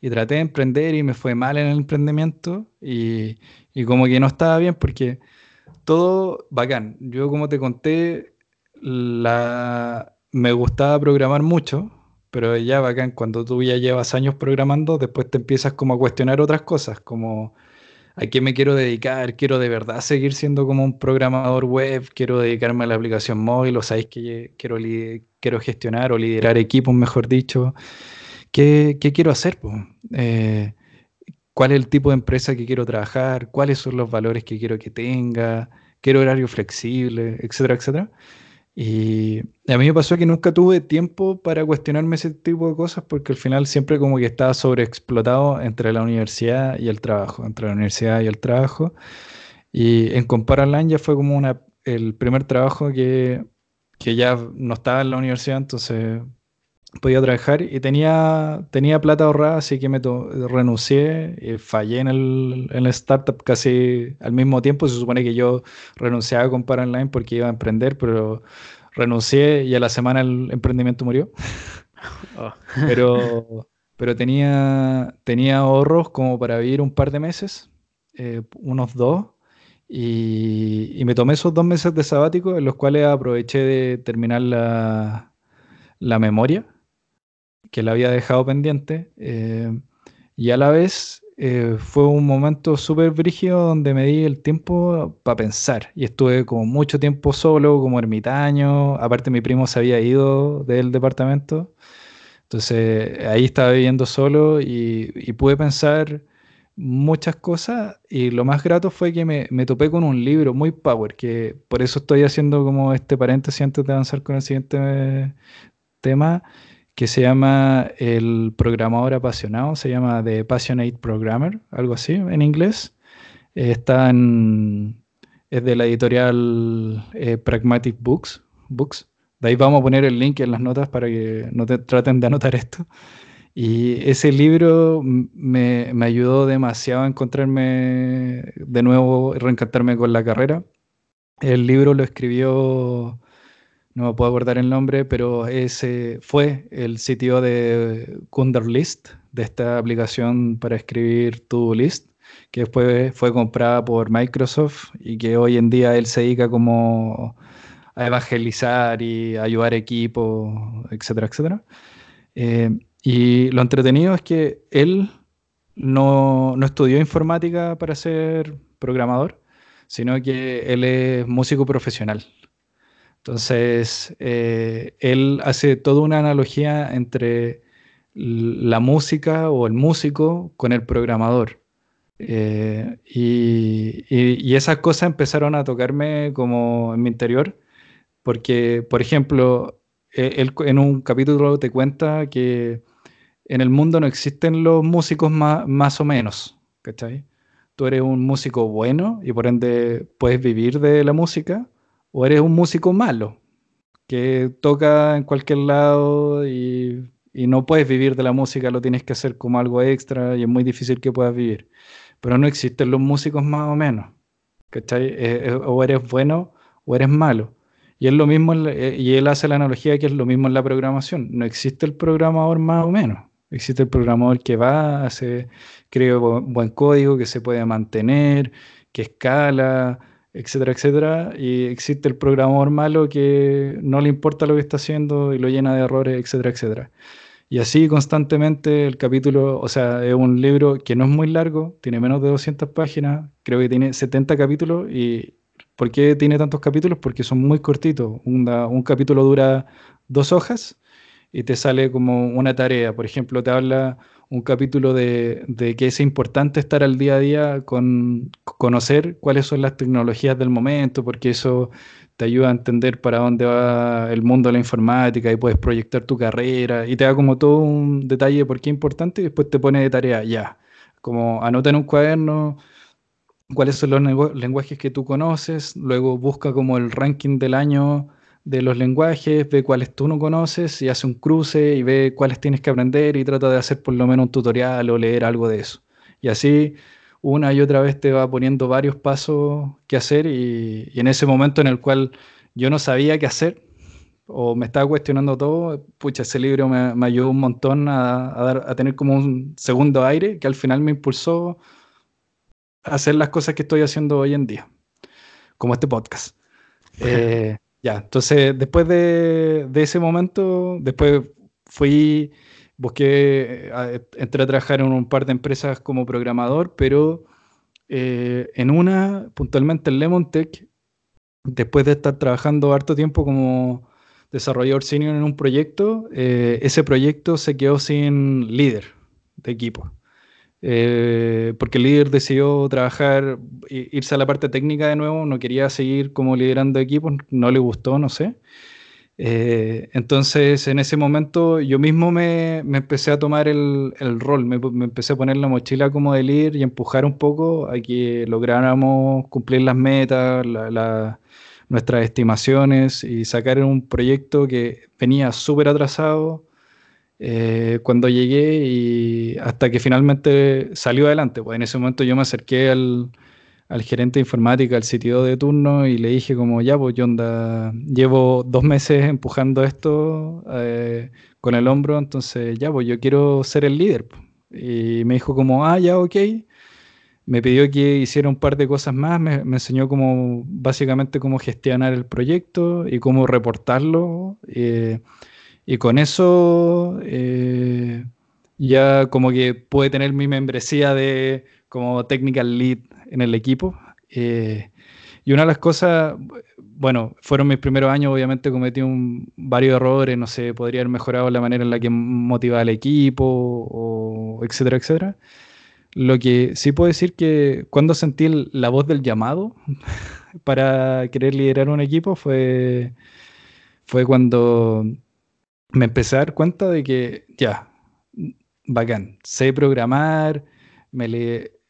y traté de emprender y me fue mal en el emprendimiento y, y como que no estaba bien porque todo bacán. Yo como te conté, la, me gustaba programar mucho pero ya bacán, cuando tú ya llevas años programando, después te empiezas como a cuestionar otras cosas, como a qué me quiero dedicar, quiero de verdad seguir siendo como un programador web, quiero dedicarme a la aplicación móvil, o sabéis que quiero, quiero gestionar o liderar equipos, mejor dicho. ¿Qué, qué quiero hacer? Eh, ¿Cuál es el tipo de empresa que quiero trabajar? ¿Cuáles son los valores que quiero que tenga? ¿Quiero horario flexible? Etcétera, etcétera. Y a mí me pasó que nunca tuve tiempo para cuestionarme ese tipo de cosas porque al final siempre como que estaba sobreexplotado entre la universidad y el trabajo, entre la universidad y el trabajo. Y en Compar Online ya fue como una, el primer trabajo que, que ya no estaba en la universidad, entonces podía trabajar y tenía, tenía plata ahorrada, así que me renuncié y fallé en el, en el, startup casi al mismo tiempo. Se supone que yo renunciaba a comprar online porque iba a emprender, pero renuncié y a la semana el emprendimiento murió. Oh. pero, pero tenía, tenía ahorros como para vivir un par de meses eh, unos dos, y, me tomé esos dos meses de sabático en los cuales aproveché de terminar la, la memoria, que la había dejado pendiente, eh, y a la vez eh, fue un momento súper brígido donde me di el tiempo para pensar, y estuve como mucho tiempo solo, como ermitaño, aparte mi primo se había ido del departamento, entonces ahí estaba viviendo solo y, y pude pensar muchas cosas y lo más grato fue que me, topé con un libro muy power, que por eso estoy haciendo como este paréntesis antes de avanzar con el siguiente tema, que se llama El programador apasionado, se llama The Passionate Programmer, algo así en inglés. está en, es de la editorial eh, Pragmatic Books, Books. De ahí vamos a poner el link en las notas para que no te traten de anotar esto. Y ese libro me, ayudó demasiado a encontrarme de nuevo, reencantarme con la carrera. El libro lo escribió, no me puedo acordar el nombre, pero ese fue el sitio de Kunderlist, de esta aplicación para escribir tu list, que después fue comprada por Microsoft y que hoy en día él se dedica como a evangelizar y ayudar equipos, etcétera, etcétera. Eh, y lo entretenido es que él no, estudió informática para ser programador, sino que él es músico profesional. Entonces, eh, él hace toda una analogía entre la música o el músico con el programador. Eh, y, y, esas cosas empezaron a tocarme como en mi interior, porque, por ejemplo, e, él en un capítulo te cuenta que en el mundo no existen los músicos más, más o menos, ¿cachai? Tú eres un músico bueno y por ende puedes vivir de la música, o eres un músico malo, que toca en cualquier lado y, no puedes vivir de la música, lo tienes que hacer como algo extra y es muy difícil que puedas vivir. Pero no existen los músicos más o menos, ¿cachai? Eh, eh, o eres bueno o eres malo. Y es lo mismo, eh, y él hace la analogía que es lo mismo en la programación. No existe el programador más o menos. Existe el programador que va, hace, creo, buen código que se puede mantener, que escala, etcétera, etcétera. Y existe el programador malo que no le importa lo que está haciendo y lo llena de errores, etcétera, etcétera. Y así constantemente el capítulo, o sea, es un libro que no es muy largo, tiene menos de 200 páginas, creo que tiene 70 capítulos. ¿Y por qué tiene tantos capítulos? Porque son muy cortitos. un capítulo dura dos hojas y te sale como una tarea. Por ejemplo, te habla un capítulo de, que es importante estar al día a día con conocer cuáles son las tecnologías del momento, porque eso te ayuda a entender para dónde va el mundo de la informática y puedes proyectar tu carrera y te da como todo un detalle de por qué es importante y después te pone de tarea ya. Como anota en un cuaderno cuáles son los lenguajes que tú conoces, luego busca como el ranking del año de los lenguajes, ve cuáles tú no conoces y hace un cruce y ve cuáles tienes que aprender y trata de hacer por lo menos un tutorial o leer algo de eso. Y así una y otra vez te va poniendo varios pasos que hacer y, en ese momento en el cual yo no sabía qué hacer o me estaba cuestionando todo, pucha, ese libro me, ayudó un montón a, dar, a tener como un segundo aire que al final me impulsó a hacer las cosas que estoy haciendo hoy en día, como este podcast. Eh, ya, entonces después de, ese momento, después fui, busqué, eh, entré a trabajar en un par de empresas como programador, pero eh, en una, puntualmente en Lemon Tech, después de estar trabajando harto tiempo como desarrollador senior en un proyecto, eh, ese proyecto se quedó sin líder de equipo. Eh, porque el líder decidió trabajar, irse a la parte técnica de nuevo, no quería seguir como liderando equipos, no le gustó, no sé. Eh, entonces, en ese momento yo mismo me, empecé a tomar el, rol, me, empecé a poner la mochila como de líder y empujar un poco a que lográramos cumplir las metas, nuestras estimaciones y sacar un proyecto que venía súper atrasado eh, cuando llegué y hasta que finalmente salió adelante. Pues en ese momento yo me acerqué al, gerente de informática, al sitio de turno y le dije como, ya, pues yo onda, llevo dos meses empujando esto eh, con el hombro, entonces ya, pues yo quiero ser el líder. Y me dijo como, ah, ya, ok. me pidió que hiciera un par de cosas más, me, enseñó cómo, básicamente cómo gestionar el proyecto y cómo reportarlo. Eh, y con eso eh, ya como que pude tener mi membresía de como technical lead en el equipo. Eh, y una de las cosas, bueno, fueron mis primeros años, obviamente cometí un, varios errores, no sé, podría haber mejorado la manera en la que motivaba al equipo, o etcétera, etcétera. Lo que sí puedo decir que cuando sentí la voz del llamado para querer liderar un equipo fue, fue cuando me empecé a dar cuenta de que ya, bacán, sé programar, me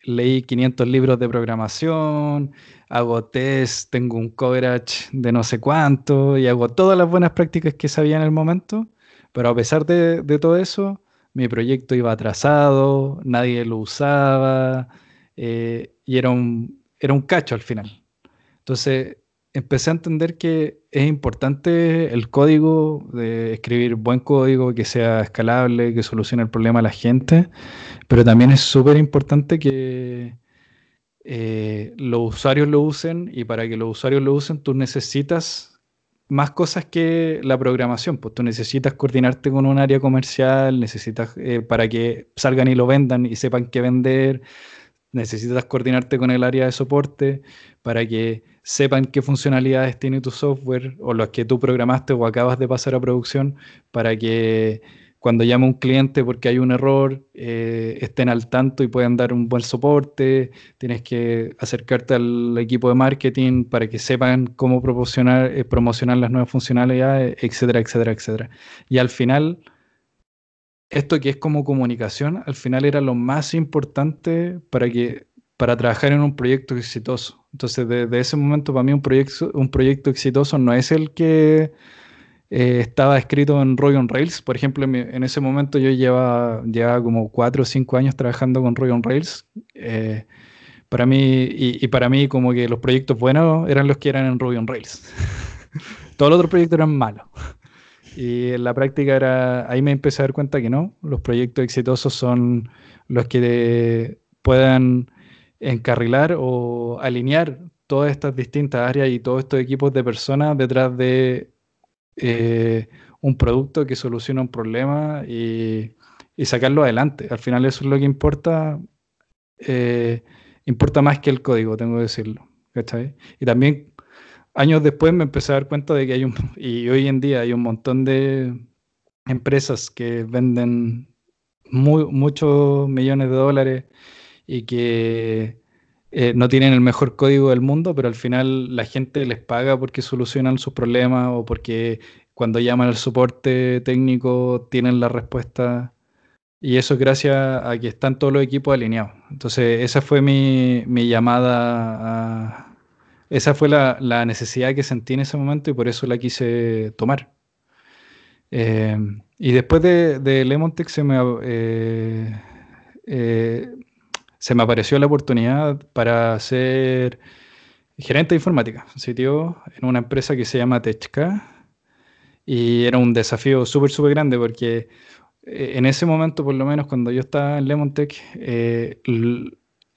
leí 500 libros de programación, hago test, tengo un coverage de no sé cuánto y hago todas las buenas prácticas que sabía en el momento, pero a pesar de, de todo eso, mi proyecto iba atrasado, nadie lo usaba eh, y era un, era un cacho al final. Entonces empecé a entender que es importante el código, de escribir buen código, que sea escalable, que solucione el problema a la gente, pero también es súper importante que eh, los usuarios lo usen y para que los usuarios lo usen tú necesitas más cosas que la programación, pues tú necesitas coordinarte con un área comercial, necesitas eh, para que salgan y lo vendan y sepan qué vender, necesitas coordinarte con el área de soporte para que sepan qué funcionalidades tiene tu software o las que tú programaste o acabas de pasar a producción para que cuando llama un cliente porque hay un error, eh, estén al tanto y puedan dar un buen soporte. Tienes que acercarte al equipo de marketing para que sepan cómo promocionar, eh, promocionar las nuevas funcionalidades, etcétera, etcétera, etcétera. Y al final, esto que es como comunicación, al final era lo más importante para que para trabajar en un proyecto exitoso. Entonces, desde ese momento, para mí, un proyecto, un proyecto exitoso no es el que eh, estaba escrito en Ruby on Rails. Por ejemplo, en, ese momento yo llevaba, llevaba como cuatro o cinco años trabajando con Ruby on Rails. Eh, para mí, y, para mí como que los proyectos buenos eran los que eran en Ruby on Rails. Todos los otros proyectos eran malos. Y en la práctica era, ahí me empecé a dar cuenta que no, los proyectos exitosos son los que puedan encarrilar o alinear todas estas distintas áreas y todos estos equipos de personas detrás de eh, un producto que soluciona un problema y, sacarlo adelante. Al final eso es lo que importa, eh, importa más que el código, tengo que decirlo. Y también años después me empecé a dar cuenta de que hay un, y hoy en día hay un montón de empresas que venden muchos millones de dólares y que eh, no tienen el mejor código del mundo, pero al final la gente les paga porque solucionan sus problemas o porque cuando llaman al soporte técnico tienen la respuesta. Y eso es gracias a que están todos los equipos alineados. Entonces, esa fue mi, llamada Esa fue la, necesidad que sentí en ese momento y por eso la quise tomar. Eh, y después de, de Lemontech se me... Eh, se me apareció la oportunidad para ser gerente de informática, sitio en una empresa que se llama Techka. Y era un desafío súper, súper grande porque eh, en ese momento, por lo menos cuando yo estaba en Lemontech, eh,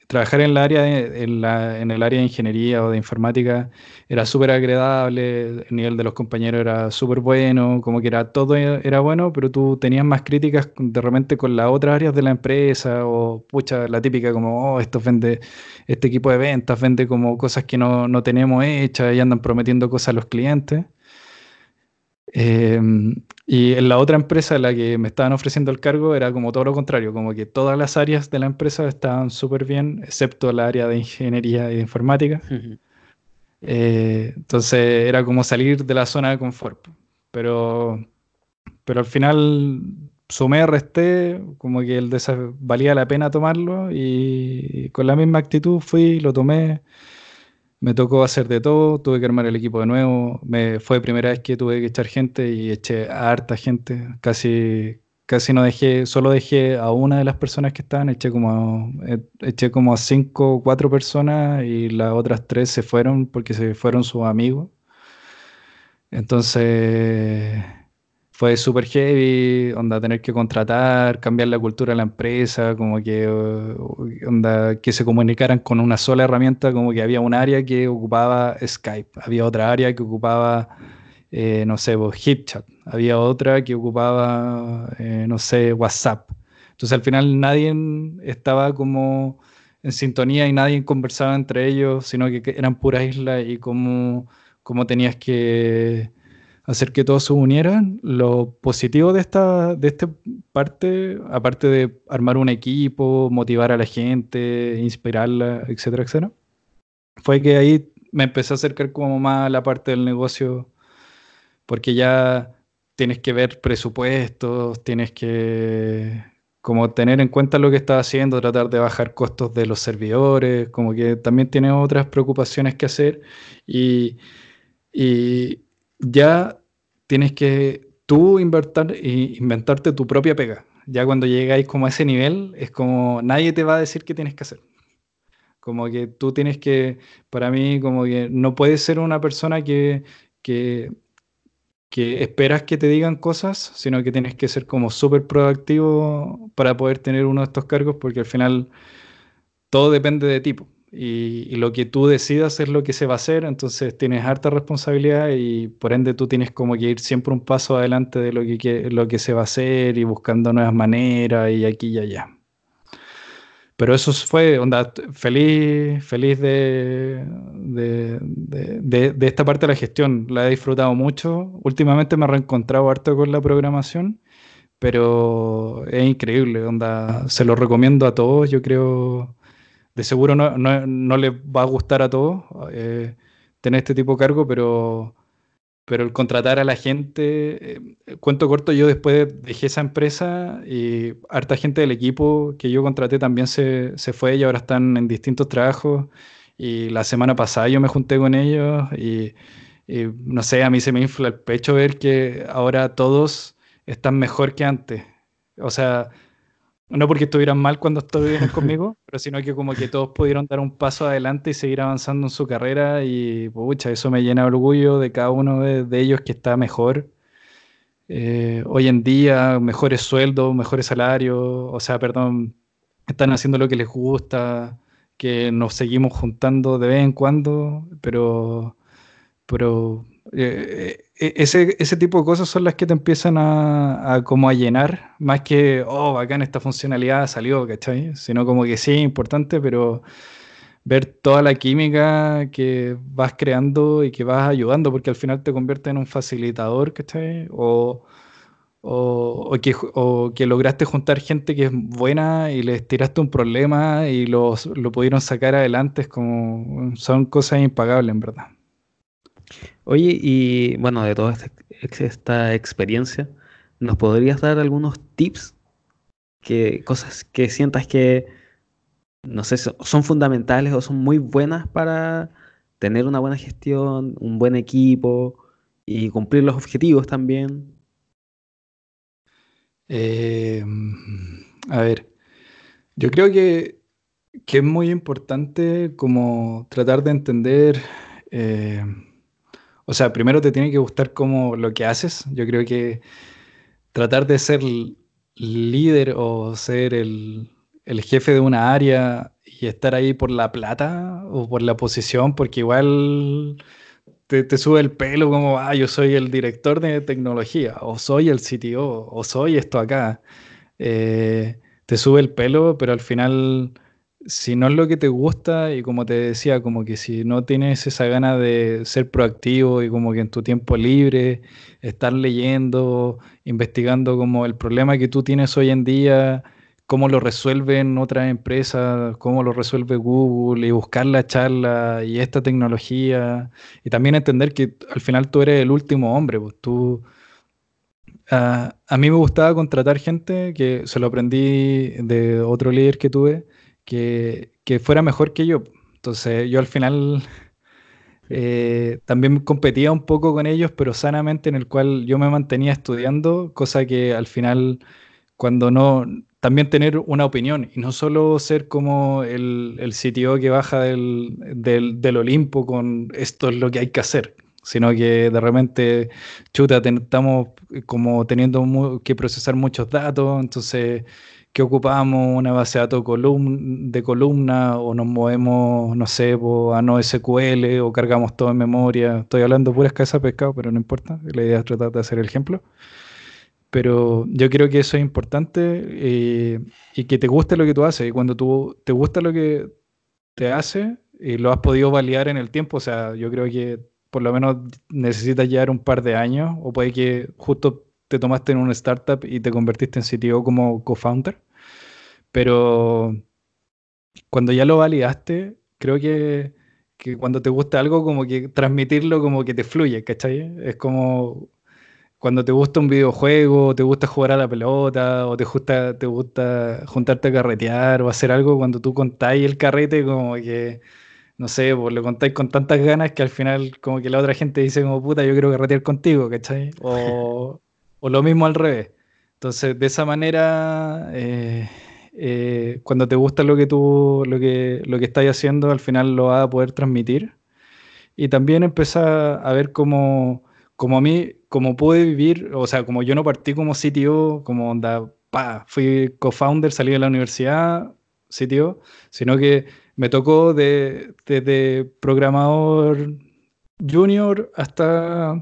trabajar en, el área en, el área de ingeniería o de informática era súper agradable, el nivel de los compañeros era súper bueno, como que era todo era bueno, pero tú tenías más críticas de repente con las otras áreas de la empresa o pucha, la típica como, oh, esto vende, este equipo de ventas vende como cosas que no, no tenemos hechas y andan prometiendo cosas a los clientes. Em, y en la otra empresa, la que me estaban ofreciendo el cargo, era como todo lo contrario, como que todas las áreas de la empresa estaban súper bien, excepto la área de ingeniería e informática. Eh, entonces era como salir de la zona de confort. Pero, pero al final sumé, resté, como que el valía la pena tomarlo y con la misma actitud fui, lo tomé me tocó hacer de todo, tuve que armar el equipo de nuevo, me, fue primera vez que tuve que echar gente y eché a harta gente, casi, casi no dejé, solo dejé a una de las personas que estaban, eché como, eh, eché como a cinco o cuatro personas y las otras tres se fueron porque se fueron sus amigos. Entonces fue súper heavy, onda, tener que contratar, cambiar la cultura de la empresa, como que, uh, onda, que se comunicaran con una sola herramienta, como que había un área que ocupaba Skype, había otra área que ocupaba, eh, no sé, HipChat, había otra que ocupaba, eh, no sé, WhatsApp. Entonces al final nadie estaba como en sintonía y nadie conversaba entre ellos, sino que eran puras islas y como, como tenías que hacer que todos se unieran. Lo positivo de esta, de esta parte, aparte de armar un equipo, motivar a la gente, inspirarla, etcétera, etcétera, fue que ahí me empecé a acercar como más a la parte del negocio, porque ya tienes que ver presupuestos, tienes que como tener en cuenta lo que estás haciendo, tratar de bajar costos de los servidores, como que también tienes otras preocupaciones que hacer y, y ya tienes que tú invertir, inventarte tu propia pega. Ya cuando llegáis como a ese nivel, es como nadie te va a decir qué tienes que hacer. Como que tú tienes que, para mí, como que no puedes ser una persona que, que, que esperas que te digan cosas, sino que tienes que ser como súper proactivo para poder tener uno de estos cargos, porque al final todo depende de tipo y, lo que tú decidas es lo que se va a hacer, entonces tienes harta responsabilidad y por ende tú tienes como que ir siempre un paso adelante de lo que, lo que se va a hacer y buscando nuevas maneras y aquí y allá. Pero eso fue, onda, feliz, feliz de, de, de, esta parte de la gestión. La he disfrutado mucho. Últimamente me he reencontrado harto con la programación, pero es increíble, onda. Se lo recomiendo a todos. Yo creo de seguro no, no, les va a gustar a todos eh, tener este tipo de cargo, pero, pero el contratar a la gente, eh, cuento corto, yo después dejé esa empresa y harta gente del equipo que yo contraté también se, se fue y ahora están en distintos trabajos. Y la semana pasada yo me junté con ellos y, y no sé, a mí se me infla el pecho ver que ahora todos están mejor que antes. O sea, no porque estuvieran mal cuando estuvieron conmigo, pero sino que como que todos pudieron dar un paso adelante y seguir avanzando en su carrera y pucha, eso me llena de orgullo de cada uno de, ellos que está mejor. Eh, hoy en día, mejores sueldos, mejores salarios, o sea, perdón, están haciendo lo que les gusta, que nos seguimos juntando de vez en cuando, pero, pero eh, e, ese, ese, tipo de cosas son las que te empiezan a, como a llenar, más que, oh, bacán, esta funcionalidad salió, ¿cachai? Sino como que sí, importante, pero ver toda la química que vas creando y que vas ayudando, porque al final te convierte en un facilitador, ¿cachai? O, o, o, que, o que lograste juntar gente que es buena y les tiraste un problema y los, lo pudieron sacar adelante, es como, son cosas impagables, en verdad. Oye, y bueno, de toda esta, experiencia, ¿nos podrías dar algunos tips? Que, cosas que sientas que, no sé, son fundamentales o son muy buenas para tener una buena gestión, un buen equipo y cumplir los objetivos también. Em, a ver, yo creo que, que, es muy importante como tratar de entender eh, o sea, primero te tiene que gustar como lo que haces. Yo creo que tratar de ser líder o ser el, jefe de una área y estar ahí por la plata o por la posición, porque igual te, sube el pelo como, ah, yo soy el director de tecnología, o soy el CTO, o soy esto acá. Eh, te sube el pelo, pero al final si no es lo que te gusta y como te decía, como que si no tienes esa gana de ser proactivo y como que en tu tiempo libre estar leyendo, investigando como el problema que tú tienes hoy en día, cómo lo resuelven otras empresas, cómo lo resuelve Google y buscar la charla y esta tecnología y también entender que al final tú eres el último hombre, pues tú... a mí me gustaba contratar gente que se lo aprendí de otro líder que tuve, que, fuera mejor que yo. Entonces yo al final eh, también competía un poco con ellos, pero sanamente en el cual yo me mantenía estudiando, cosa que al final cuando no, también tener una opinión y no solo ser como el, el CTO que baja del, del, Olimpo con esto es lo que hay que hacer, sino que de repente, chuta, estamos como teniendo que procesar muchos datos, entonces que ocupamos una base de datos de columna o nos movemos, no sé, a no SQL o cargamos todo en memoria. Estoy hablando pura escasa pescado, pero no importa. La idea es tratar de hacer el ejemplo. Pero yo creo que eso es importante eh, y que te guste lo que tú haces. Y cuando tú te gusta lo que te hace y lo has podido validar en el tiempo, o sea, yo creo que por lo menos necesitas llevar un par de años o puede que justo te tomaste en una startup y te convertiste en CTO como co-founder. Pero cuando ya lo validaste, creo que, cuando te gusta algo, como que transmitirlo como que te fluye, ¿cachai? Es como cuando te gusta un videojuego, te gusta jugar a la pelota, o te gusta, te gusta juntarte a carretear o hacer algo, cuando tú contáis el carrete, como que, no sé, pues lo contáis con tantas ganas que al final como que la otra gente dice como, puta, yo quiero carretear contigo, ¿cachai? O, o lo mismo al revés. Entonces, de esa manera, eh, eh, cuando te gusta lo que tú, lo que, lo que estás haciendo, al final lo vas a poder transmitir. Y también empezar a ver cómo, como a mí, como pude vivir, o sea, como yo no partí como CTO, como onda, pa, fui co-founder, salí de la universidad, CTO, sino que me tocó de, desde programador junior hasta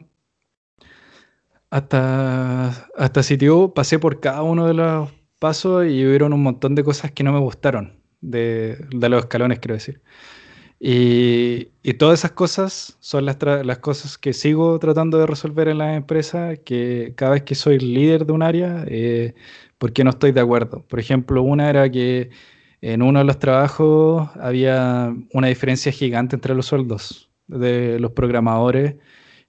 hasta, hasta CTO, pasé por cada uno de los pasos y hubieron un montón de cosas que no me gustaron, de, de los escalones, quiero decir. Y, y, todas esas cosas son las, las, cosas que sigo tratando de resolver en la empresa, que cada vez que soy líder de un área, eh, porque no estoy de acuerdo. Por ejemplo, una era que en uno de los trabajos había una diferencia gigante entre los sueldos de los programadores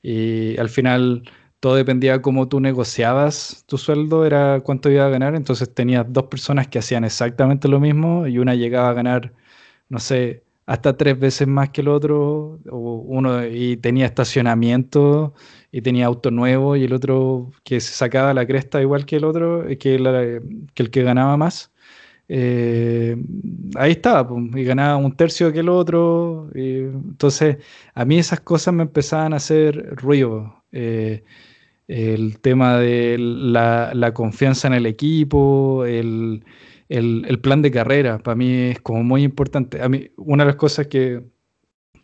y al final todo dependía de cómo tú negociabas tu sueldo, era cuánto iba a ganar. Entonces tenías dos personas que hacían exactamente lo mismo y una llegaba a ganar, no sé, hasta tres veces más que el otro, o uno y tenía estacionamiento y tenía auto nuevo y el otro que se sacaba la cresta igual que el otro, eh, que, que el que ganaba más. Eh, ahí estaba, y ganaba un tercio que el otro. entonces, a mí esas cosas me empezaban a hacer ruido. Eh, el tema de la, confianza en el equipo, el, plan de carrera, para mí es como muy importante. A mí, una de las cosas que,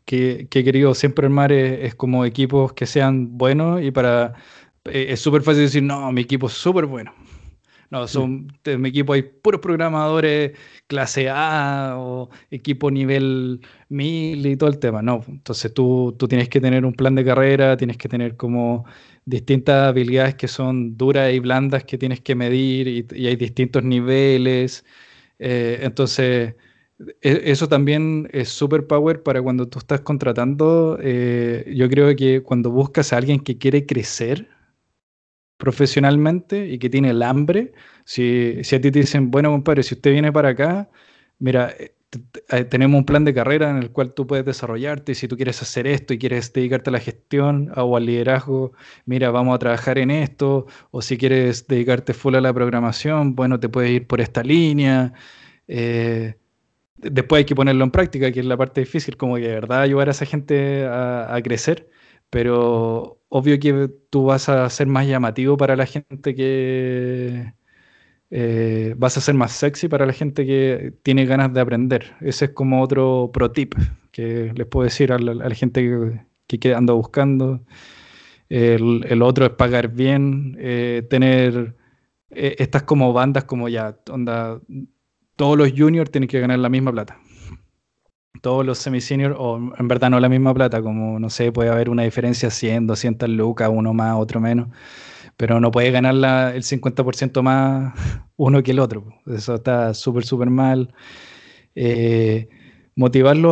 que, he querido siempre armar es, como equipos que sean buenos y para... Eh, es súper fácil decir, no, mi equipo es súper bueno. No, son, en mi equipo hay puros programadores clase A o equipo nivel 1000 y todo el tema. No, entonces tú, tú tienes que tener un plan de carrera, tienes que tener como distintas habilidades que son duras y blandas que tienes que medir y, hay distintos niveles. Eh, entonces, e, eso también es super power para cuando tú estás contratando. Eh, yo creo que cuando buscas a alguien que quiere crecer profesionalmente y que tiene el hambre, si, si a ti te dicen, bueno, compadre, si usted viene para acá, mira, eh, eh, tenemos un plan de carrera en el cual tú puedes desarrollarte. Si tú quieres hacer esto y quieres dedicarte a la gestión o al liderazgo, mira, vamos a trabajar en esto. O si quieres dedicarte full a la programación, bueno, te puedes ir por esta línea. Eh, después hay que ponerlo en práctica, que es la parte difícil, como que de verdad ayudar a esa gente a crecer. Pero obvio que tú vas a ser más llamativo para la gente que, eh, vas a ser más sexy para la gente que tiene ganas de aprender. Ese es como otro pro tip que les puedo decir a la, gente que, que, anda buscando. El, otro es pagar bien, eh, tener eh, estas como bandas como ya, onda, todos los juniors tienen que ganar la misma plata. Todos los semi-senior, o en verdad no la misma plata, como no sé, puede haber una diferencia 100, 200 lucas, uno más, otro menos pero no puede ganar el 50% más uno que el otro. Eso está súper, súper mal. Eh,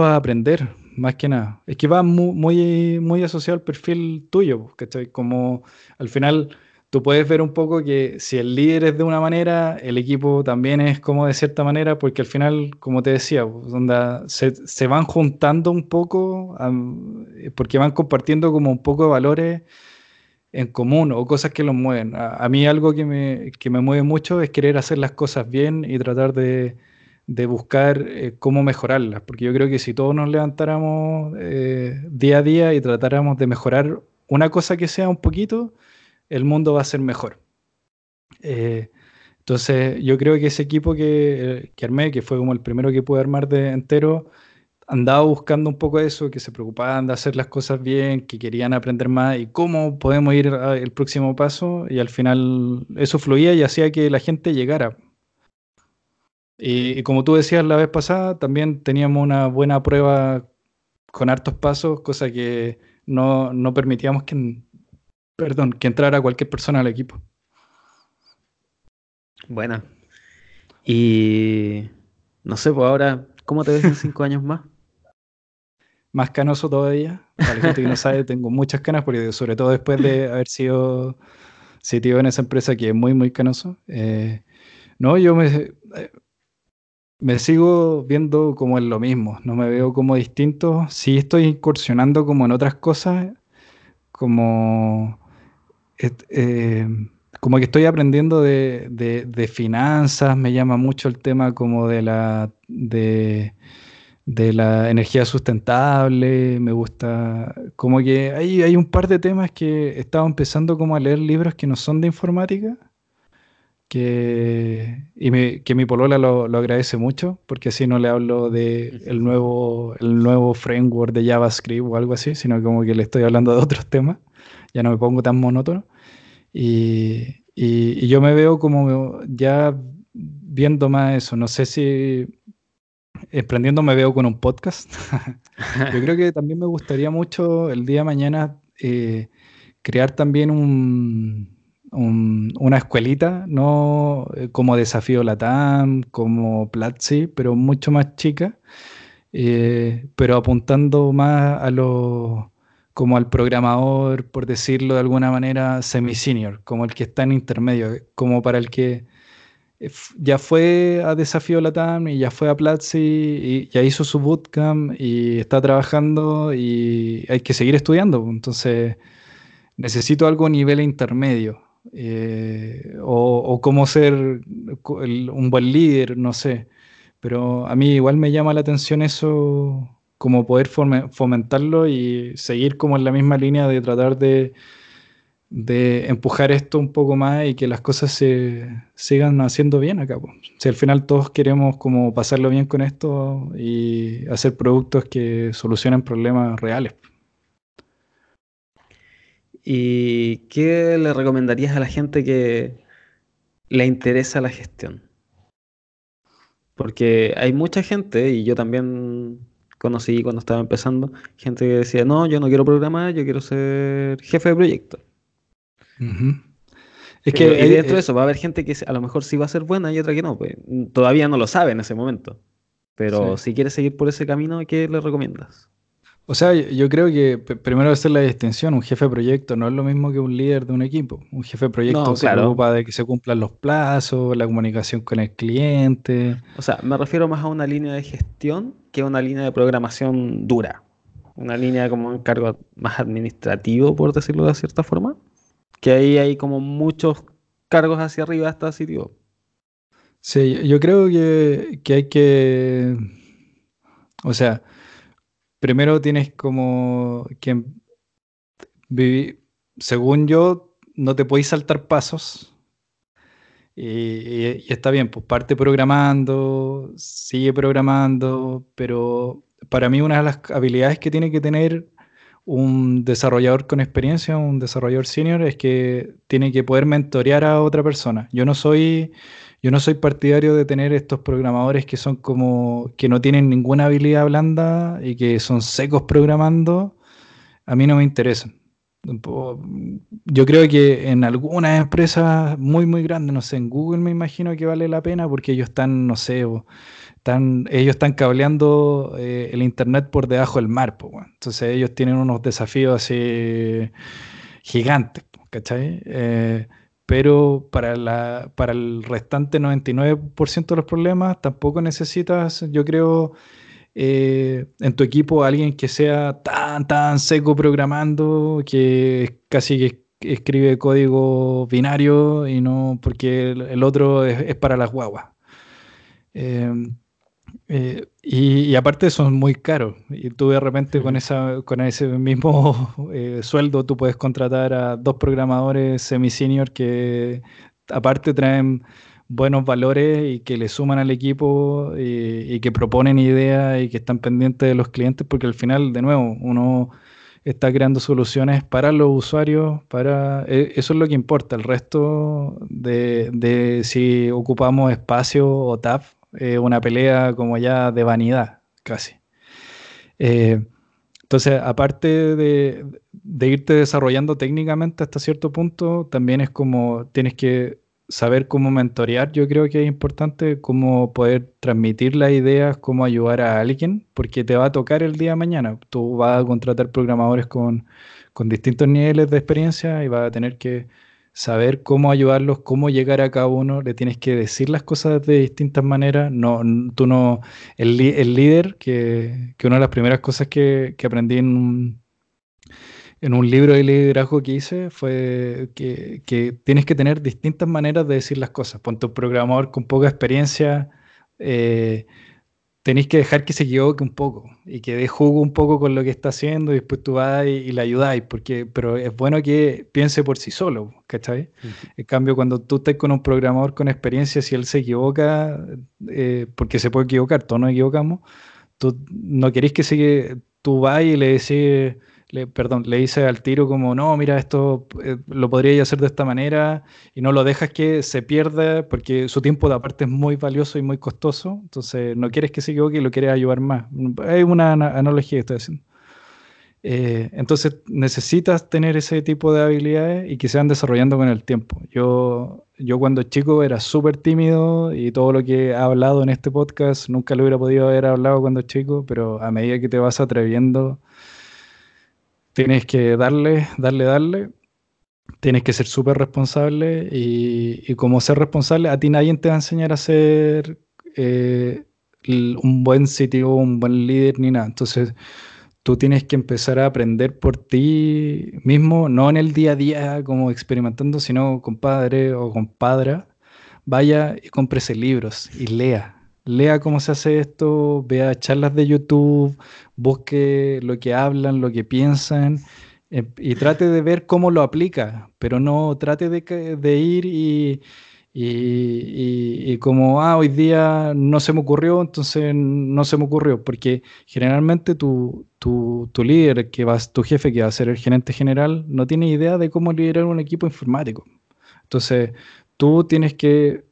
a aprender, más que nada. Es que va muy, muy, asociado al perfil tuyo, ¿cachai? Como al final tú puedes ver un poco que si el líder es de una manera, el equipo también es como de cierta manera, porque al final, como te decía, donde se, se, van juntando un poco, porque van compartiendo como un poco de valores en común o cosas que los mueven. A, mí algo que me, que me, mueve mucho es querer hacer las cosas bien y tratar de, de buscar eh, cómo mejorarlas, porque yo creo que si todos nos levantáramos eh, día a día y tratáramos de mejorar una cosa que sea un poquito, el mundo va a ser mejor. Eh, entonces, yo creo que ese equipo que, que, armé, que fue como el primero que pude armar de entero, andaba buscando un poco eso, que se preocupaban de hacer las cosas bien, que querían aprender más y cómo podemos ir al próximo paso, y al final eso fluía y hacía que la gente llegara. Y, como tú decías la vez pasada, también teníamos una buena prueba con hartos pasos, cosa que no, no permitíamos que, perdón, que entrara cualquier persona al equipo. Buena. Y no sé, pues ahora, ¿cómo te ves en cinco años más? Más canoso todavía. Para la gente que no sabe, tengo muchas canas, porque sobre todo después de haber sido sitio en esa empresa que es muy, muy canoso. Eh, no, yo me, eh, me sigo viendo como en lo mismo, no me veo como distinto. Sí estoy incursionando como en otras cosas, como, eh, como que estoy aprendiendo de, de, finanzas, me llama mucho el tema como de la, de, de la energía sustentable, me gusta, como que hay, hay un par de temas que he estado empezando como a leer libros que no son de informática que, y que mi polola lo, agradece mucho, porque así no le hablo de el nuevo, el nuevo framework de JavaScript o algo así, sino como que le estoy hablando de otros temas, ya no me pongo tan monótono. Y, y, yo me veo como ya viendo más eso, no sé si emprendiendo me veo con un podcast. yo creo que también me gustaría mucho el día de mañana eh, crear también un una escuelita, no eh, como Desafío Latam, como Platzi, pero mucho más chica, eh, pero apuntando más a lo como al programador, por decirlo de alguna manera, semi-senior, como el que está en intermedio, como para el que eh, ya fue a Desafío Latam y ya fue a Platzi y ya hizo su bootcamp y está trabajando y hay que seguir estudiando. Entonces, necesito algo a nivel intermedio. Eh, o, cómo ser un buen líder, no sé. Pero a mí igual me llama la atención eso, como poder fomentarlo y seguir como en la misma línea de tratar de, de empujar esto un poco más y que las cosas se sigan haciendo bien acá. Si al final todos queremos como pasarlo bien con esto y hacer productos que solucionen problemas reales. ¿Y qué le recomendarías a la gente que le interesa la gestión? Porque hay mucha gente, y yo también conocí cuando estaba empezando, gente que decía, no, yo no quiero programar, yo quiero ser jefe de proyecto. Es que y dentro de eso va a haber gente que a lo mejor sí va a ser buena y otra que no. Pues, todavía no lo sabe en ese momento. Pero si quieres seguir por ese camino, ¿qué le recomiendas? O sea, yo creo que primero hacer la distinción, un jefe de proyecto no es lo mismo que un líder de un equipo. Un jefe de proyecto se preocupa de que se cumplan los plazos, la comunicación con el cliente. O sea, me refiero más a una línea de gestión que a una línea de programación dura. Una línea como un cargo más administrativo, por decirlo de cierta forma. Que ahí hay como muchos cargos hacia arriba hasta sitio. Sí, yo creo que, que hay que... O sea, primero tienes como que vivir, según yo, no te podéis saltar pasos. Y, está bien, pues parte programando, sigue programando, pero para mí una de las habilidades que tiene que tener un desarrollador con experiencia, un desarrollador senior, es que tiene que poder mentorear a otra persona. Yo no soy yo no soy partidario de tener estos programadores que son como que no tienen ninguna habilidad blanda y que son secos programando. A mí no me interesan. Yo creo que en algunas empresas muy, muy grandes, no sé, en Google me imagino que vale la pena porque ellos están, no sé, están, ellos están cableando eh, el Internet por debajo del mar. Entonces ellos tienen unos desafíos así gigantes, ¿cachai? Eh, pero para, la, para el restante 99% de los problemas tampoco necesitas, yo creo, eh, en tu equipo alguien que sea tan, tan seco programando, que casi que escribe código binario y no porque el, otro es, para las guaguas. Eh, Eh, y, aparte son muy caros. Y tú de repente con, esa, con ese mismo eh, sueldo tú puedes contratar a dos programadores semi-senior que aparte traen buenos valores y que le suman al equipo y, que proponen ideas y que están pendientes de los clientes porque al final, de nuevo, uno está creando soluciones para los usuarios, para e, eso es lo que importa. El resto de, de si ocupamos espacio o tab eh, una pelea como ya de vanidad, casi. Eh, entonces, aparte de, irte desarrollando técnicamente hasta cierto punto, también es como tienes que saber cómo mentorear, yo creo que es importante, cómo poder transmitir las ideas, cómo ayudar a alguien, porque te va a tocar el día de mañana. Tú vas a contratar programadores con, con distintos niveles de experiencia y vas a tener que saber cómo ayudarlos, cómo llegar a cada uno, le tienes que decir las cosas de distintas maneras. No, tú no, el, líder, que, una de las primeras cosas que, aprendí en un, en un libro de liderazgo que hice fue que, tienes que tener distintas maneras de decir las cosas. Ponte un programador con poca experiencia. Eh, tenéis que dejar que se equivoque un poco y que dé jugo un poco con lo que está haciendo y después tú vas y, le ayudáis, porque, pero es bueno que piense por sí solo, ¿cachai? En cambio, cuando tú estás con un programador con experiencia, si él se equivoca, eh, porque se puede equivocar, todos nos equivocamos, tú no queréis que se, tú vas y le decís le, perdón, le dice al tiro como, no, mira, esto eh, lo podría hacer de esta manera y no lo dejas que se pierda porque su tiempo de aparte es muy valioso y muy costoso, entonces no quieres que se equivoque y lo quieres ayudar más. Hay una analogía que estoy haciendo. Eh, entonces necesitas tener ese tipo de habilidades y que se van desarrollando con el tiempo. Yo, yo cuando chico era súper tímido y todo lo que he hablado en este podcast nunca lo hubiera podido haber hablado cuando chico, pero a medida que te vas atreviendo tienes que darle, darle, darle. Tienes que ser súper responsable y, como ser responsable, a ti nadie te va a enseñar a ser eh, un buen sitio, un buen líder ni nada. Entonces, tú tienes que empezar a aprender por ti mismo, no en el día a día como experimentando, sino con padre o con padra. Vaya y cómprese libros y lea lea cómo se hace esto, vea charlas de YouTube, busque lo que hablan, lo que piensan eh, y trate de ver cómo lo aplica, pero no trate de, ir y, como, ah, hoy día no se me ocurrió, entonces no se me ocurrió, porque generalmente tu, tu, líder, que va, tu jefe, que va a ser el gerente general, no tiene idea de cómo liderar un equipo informático. Entonces, tú tienes que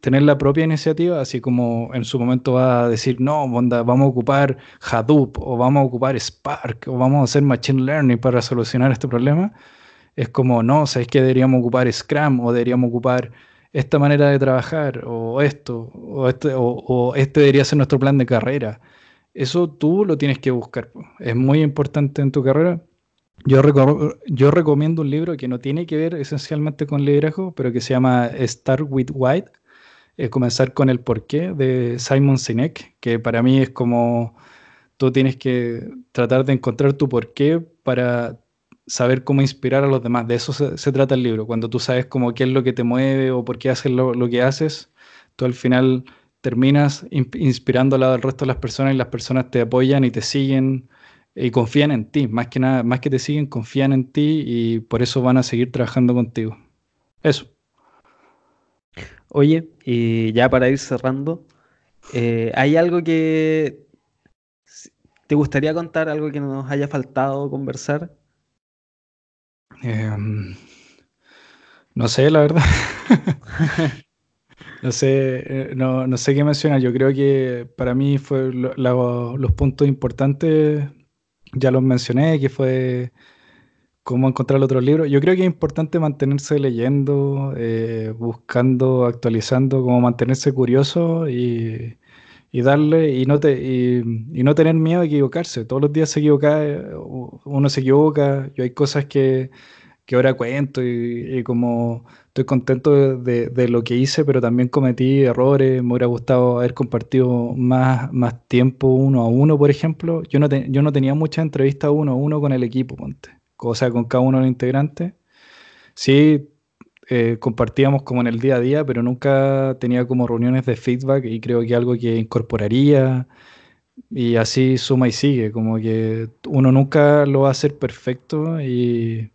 tener la propia iniciativa, así como en su momento va a decir, no, vamos a ocupar Hadoop o vamos a ocupar Spark o vamos a hacer Machine Learning para solucionar este problema, es como, no, ¿sabes que deberíamos ocupar Scrum o deberíamos ocupar esta manera de trabajar o esto o este, o, este debería ser nuestro plan de carrera? Eso tú lo tienes que buscar. Es muy importante en tu carrera. Yo, yo recomiendo un libro que no tiene que ver esencialmente con liderazgo, pero que se llama Start with White es comenzar con el porqué de Simon Sinek, que para mí es como tú tienes que tratar de encontrar tu porqué para saber cómo inspirar a los demás. De eso se, trata el libro. Cuando tú sabes cómo qué es lo que te mueve o por qué haces lo, que haces, tú al final terminas inspirando al resto de las personas y las personas te apoyan y te siguen y confían en ti. Más que nada, más que te siguen, confían en ti y por eso van a seguir trabajando contigo. Eso. Oye, y ya para ir cerrando, eh, ¿hay algo que te gustaría contar, algo que nos haya faltado conversar? Em, no sé, la verdad. no sé, eh, no, sé qué mencionar. Yo creo que para mí fue los puntos importantes, ya los mencioné, que fue cómo encontrar otros libros. Yo creo que es importante mantenerse leyendo, eh, buscando, actualizando, como mantenerse curioso y, darle y no, te, y, no tener miedo de equivocarse. Todos los días se equivoca, uno se equivoca. Yo hay cosas que, que ahora cuento y, como estoy contento de, lo que hice, pero también cometí errores. Me hubiera gustado haber compartido más, más tiempo uno a uno, por ejemplo. Yo no, yo no tenía muchas entrevistas uno a uno con el equipo, ponte o sea, con cada uno de los integrantes. Sí, eh, compartíamos como en el día a día, pero nunca tenía como reuniones de feedback y creo que algo que incorporaría y así suma y sigue, como que uno nunca lo va a hacer perfecto y,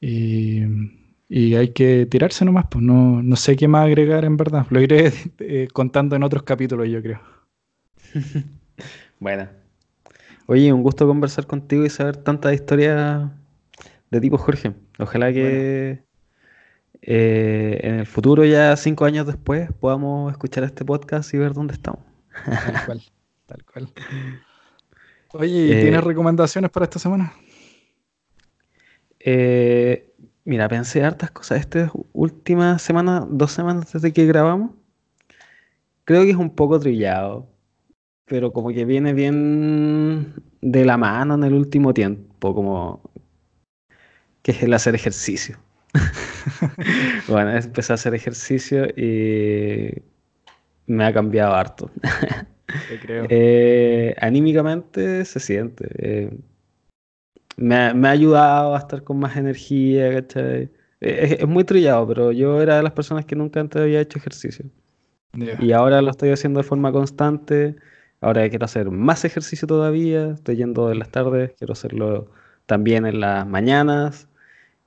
y, hay que tirarse nomás, pues no, no, sé qué más agregar en verdad, lo iré eh, contando en otros capítulos yo creo. bueno, oye, un gusto conversar contigo y saber tantas historias de tipo Jorge. Ojalá que eh, en el futuro, ya cinco años después, podamos escuchar este podcast y ver dónde estamos. Tal cual, tal cual. Oye, ¿tienes eh, recomendaciones para esta semana? Eh, mira, pensé hartas cosas. Esta última semana, dos semanas desde que grabamos, creo que es un poco trillado, pero como que viene bien de la mano en el último tiempo, como que es el hacer ejercicio. bueno, empecé a hacer ejercicio y me ha cambiado harto. creo. Eh, anímicamente se siente. Eh, me, ha, ayudado a estar con más energía, ¿cachai? Es, muy trillado, pero yo era de las personas que nunca antes había hecho ejercicio. Y ahora lo estoy haciendo de forma constante. Ahora quiero hacer más ejercicio todavía. Estoy yendo en las tardes, quiero hacerlo también en las mañanas.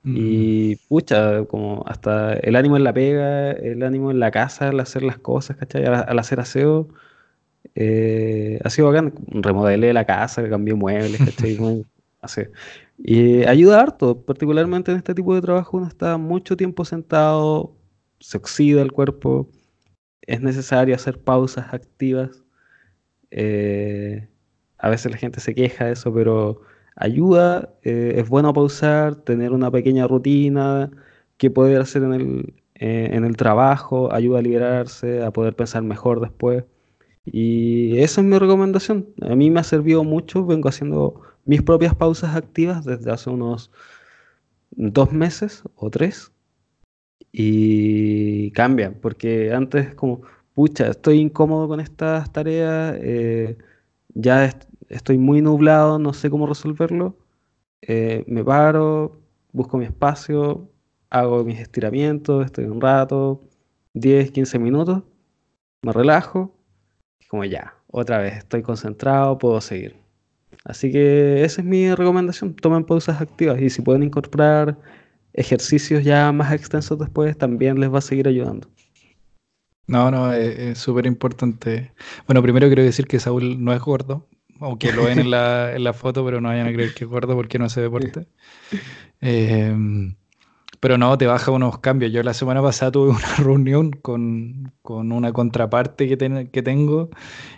Y pucha, como hasta el ánimo en la pega, el ánimo en la casa, al hacer las cosas, ¿cachai? Al, hacer aseo, eh, ha sido bacán. Remodelé la casa, cambié muebles, ¿cachai? Y ayuda harto, particularmente en este tipo de trabajo uno está mucho tiempo sentado, se oxida el cuerpo, es necesario hacer pausas activas. Eh, a veces la gente se queja de eso, pero ayuda, eh, es bueno pausar, tener una pequeña rutina que poder hacer en el, eh, en el trabajo, ayuda a liberarse, a poder pensar mejor después. Y esa es mi recomendación. A mí me ha servido mucho, vengo haciendo mis propias pausas activas desde hace unos dos meses o tres y cambian, porque antes como, pucha, estoy incómodo con estas tareas, eh, ya estoy muy nublado, no sé cómo resolverlo, eh, me paro, busco mi espacio, hago mis estiramientos, estoy un rato, 10, 15 minutos, me relajo, y como ya, otra vez estoy concentrado, puedo seguir. Así que esa es mi recomendación, tomen pausas activas y si pueden incorporar ejercicios ya más extensos después, también les va a seguir ayudando. No, no, es súper importante. Bueno, primero quiero decir que Saúl no es gordo, aunque lo ven en la, en la foto, pero no vayan a creer que es gordo porque no hace deporte. Em, pero no, te baja unos cambios. Yo la semana pasada tuve una reunión con, una contraparte que, que tengo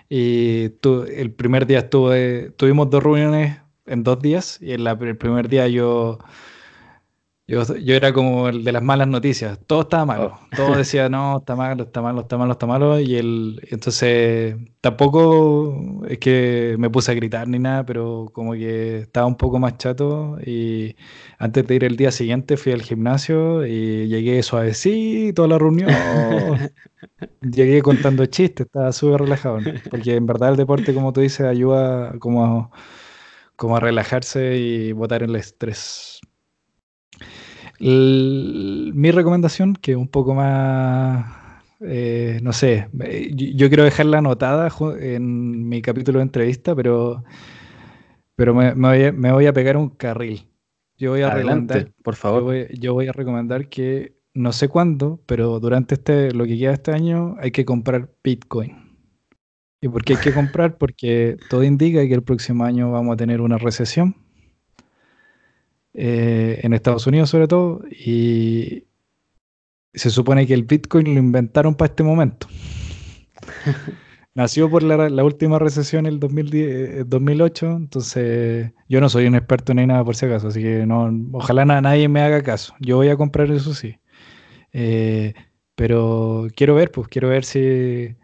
y el primer día estuve, tuvimos dos reuniones en dos días y en el primer día yo yo, era como el de las malas noticias, todo estaba malo, oh. todo decía no, está malo, está malo, está malo, está malo, y el, entonces tampoco es que me puse a gritar ni nada, pero como que estaba un poco más chato y antes de ir el día siguiente fui al gimnasio y llegué suavecito a la reunión, llegué contando chistes, estaba súper relajado, porque en verdad el deporte, como tú dices, ayuda como como a relajarse y botar el estrés mi recomendación, que es un poco más, eh, no sé, yo, quiero dejarla anotada en mi capítulo de entrevista, pero, pero me, voy, a, pegar un carril. Yo voy a Adelante, por favor. Yo voy, a recomendar que no sé cuándo, pero durante este, lo que queda este año, hay que comprar Bitcoin. ¿Y por qué hay que comprar? Porque todo indica que el próximo año vamos a tener una recesión eh, en Estados Unidos sobre todo, y se supone que el Bitcoin lo inventaron para este momento. Nació por la, última recesión en el 2010, 2008, eh, entonces yo no soy un experto ni nada por si acaso, así que no, ojalá nadie me haga caso. Yo voy a comprar eso sí. Eh, pero quiero ver, pues quiero ver si,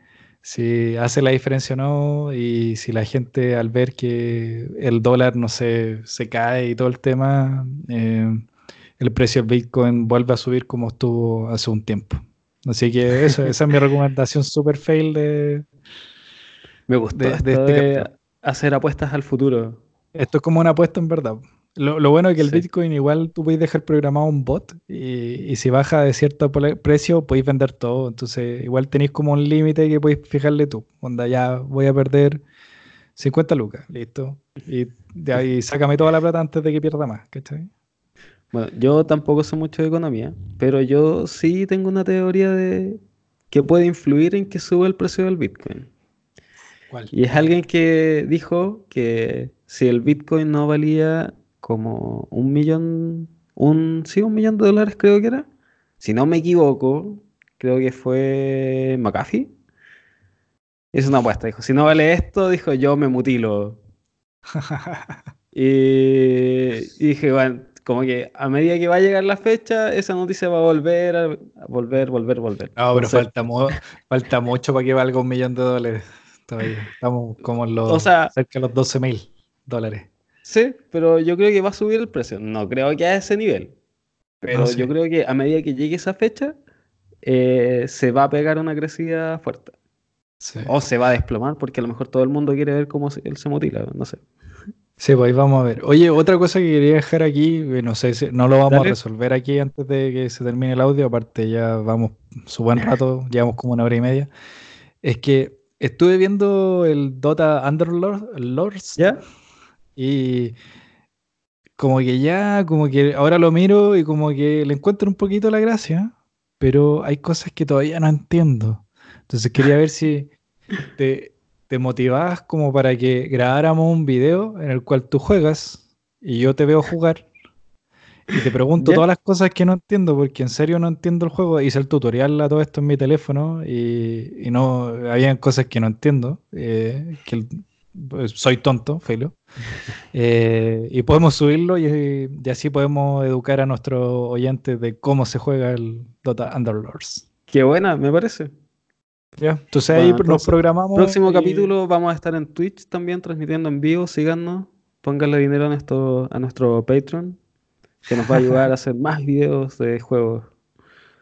si hace la diferencia o no y si la gente al ver que el dólar no se, se cae y todo el tema, eh, el precio del Bitcoin vuelve a subir como estuvo hace un tiempo. Así que eso, esa es mi recomendación super fail de... Me gusta de, este hacer apuestas al futuro. Esto es como una apuesta en verdad. Lo, bueno es que el Bitcoin igual tú puedes dejar programado un bot y, si baja de cierto precio podéis vender todo. Entonces igual tenéis como un límite que podéis fijarle tú. Onda ya voy a perder 50 lucas, listo. Y de ahí sácame toda la plata antes de que pierda más, ¿cachai? Bueno, yo tampoco sé mucho de economía, pero yo sí tengo una teoría de que puede influir en que suba el precio del Bitcoin. ¿Cuál? Y es alguien que dijo que si el Bitcoin no valía como un millón, un, sí, un millón de dólares creo que era, si no me equivoco, creo que fue McAfee. Es una apuesta, dijo, si no vale esto, dijo, yo me mutilo. y, dije, bueno, como que a medida que va a llegar la fecha, esa noticia va a volver, a, volver, volver, volver. No, pero falta, falta mucho para que valga un millón de dólares. Todavía. Estamos como en los, cerca de los 12 mil dólares. Sí, pero yo creo que va a subir el precio. No creo que a ese nivel. Pero yo creo que a medida que llegue esa fecha, eh, se va a pegar una crecida fuerte. O se va a desplomar, porque a lo mejor todo el mundo quiere ver cómo él se mutila, no sé. Sí, pues ahí vamos a ver. Oye, otra cosa que quería dejar aquí, no sé, no lo vamos a resolver aquí antes de que se termine el audio, aparte ya vamos su buen rato, llevamos como una hora y media. Es que estuve viendo el Dota Underlords. ¿Ya? Y como que ya, como que ahora lo miro y como que le encuentro un poquito la gracia, pero hay cosas que todavía no entiendo. Entonces quería ver si te, te motivabas como para que grabáramos un video en el cual tú juegas y yo te veo jugar y te pregunto todas las cosas que no entiendo, porque en serio no entiendo el juego. Hice el tutorial a todo esto en mi teléfono y, no habían cosas que no entiendo, eh, que soy tonto, Felo. Eh, y podemos subirlo y, así podemos educar a nuestros oyentes de cómo se juega el Dota Underlords. Qué buena, me parece. Ya, entonces ahí nos programamos. Próximo capítulo vamos a estar en Twitch también transmitiendo en vivo. Síganos, pónganle dinero a, esto, a nuestro Patreon, que nos va a ayudar a hacer más videos de juegos.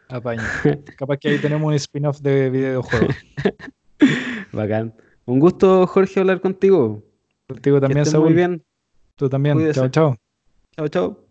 Apaño. Capaz que ahí tenemos un spin-off de videojuegos. Bacán. Un gusto, Jorge, hablar contigo. Contigo también, Saúl. Muy bien. Tú también. Chao, chao. Chao, chao.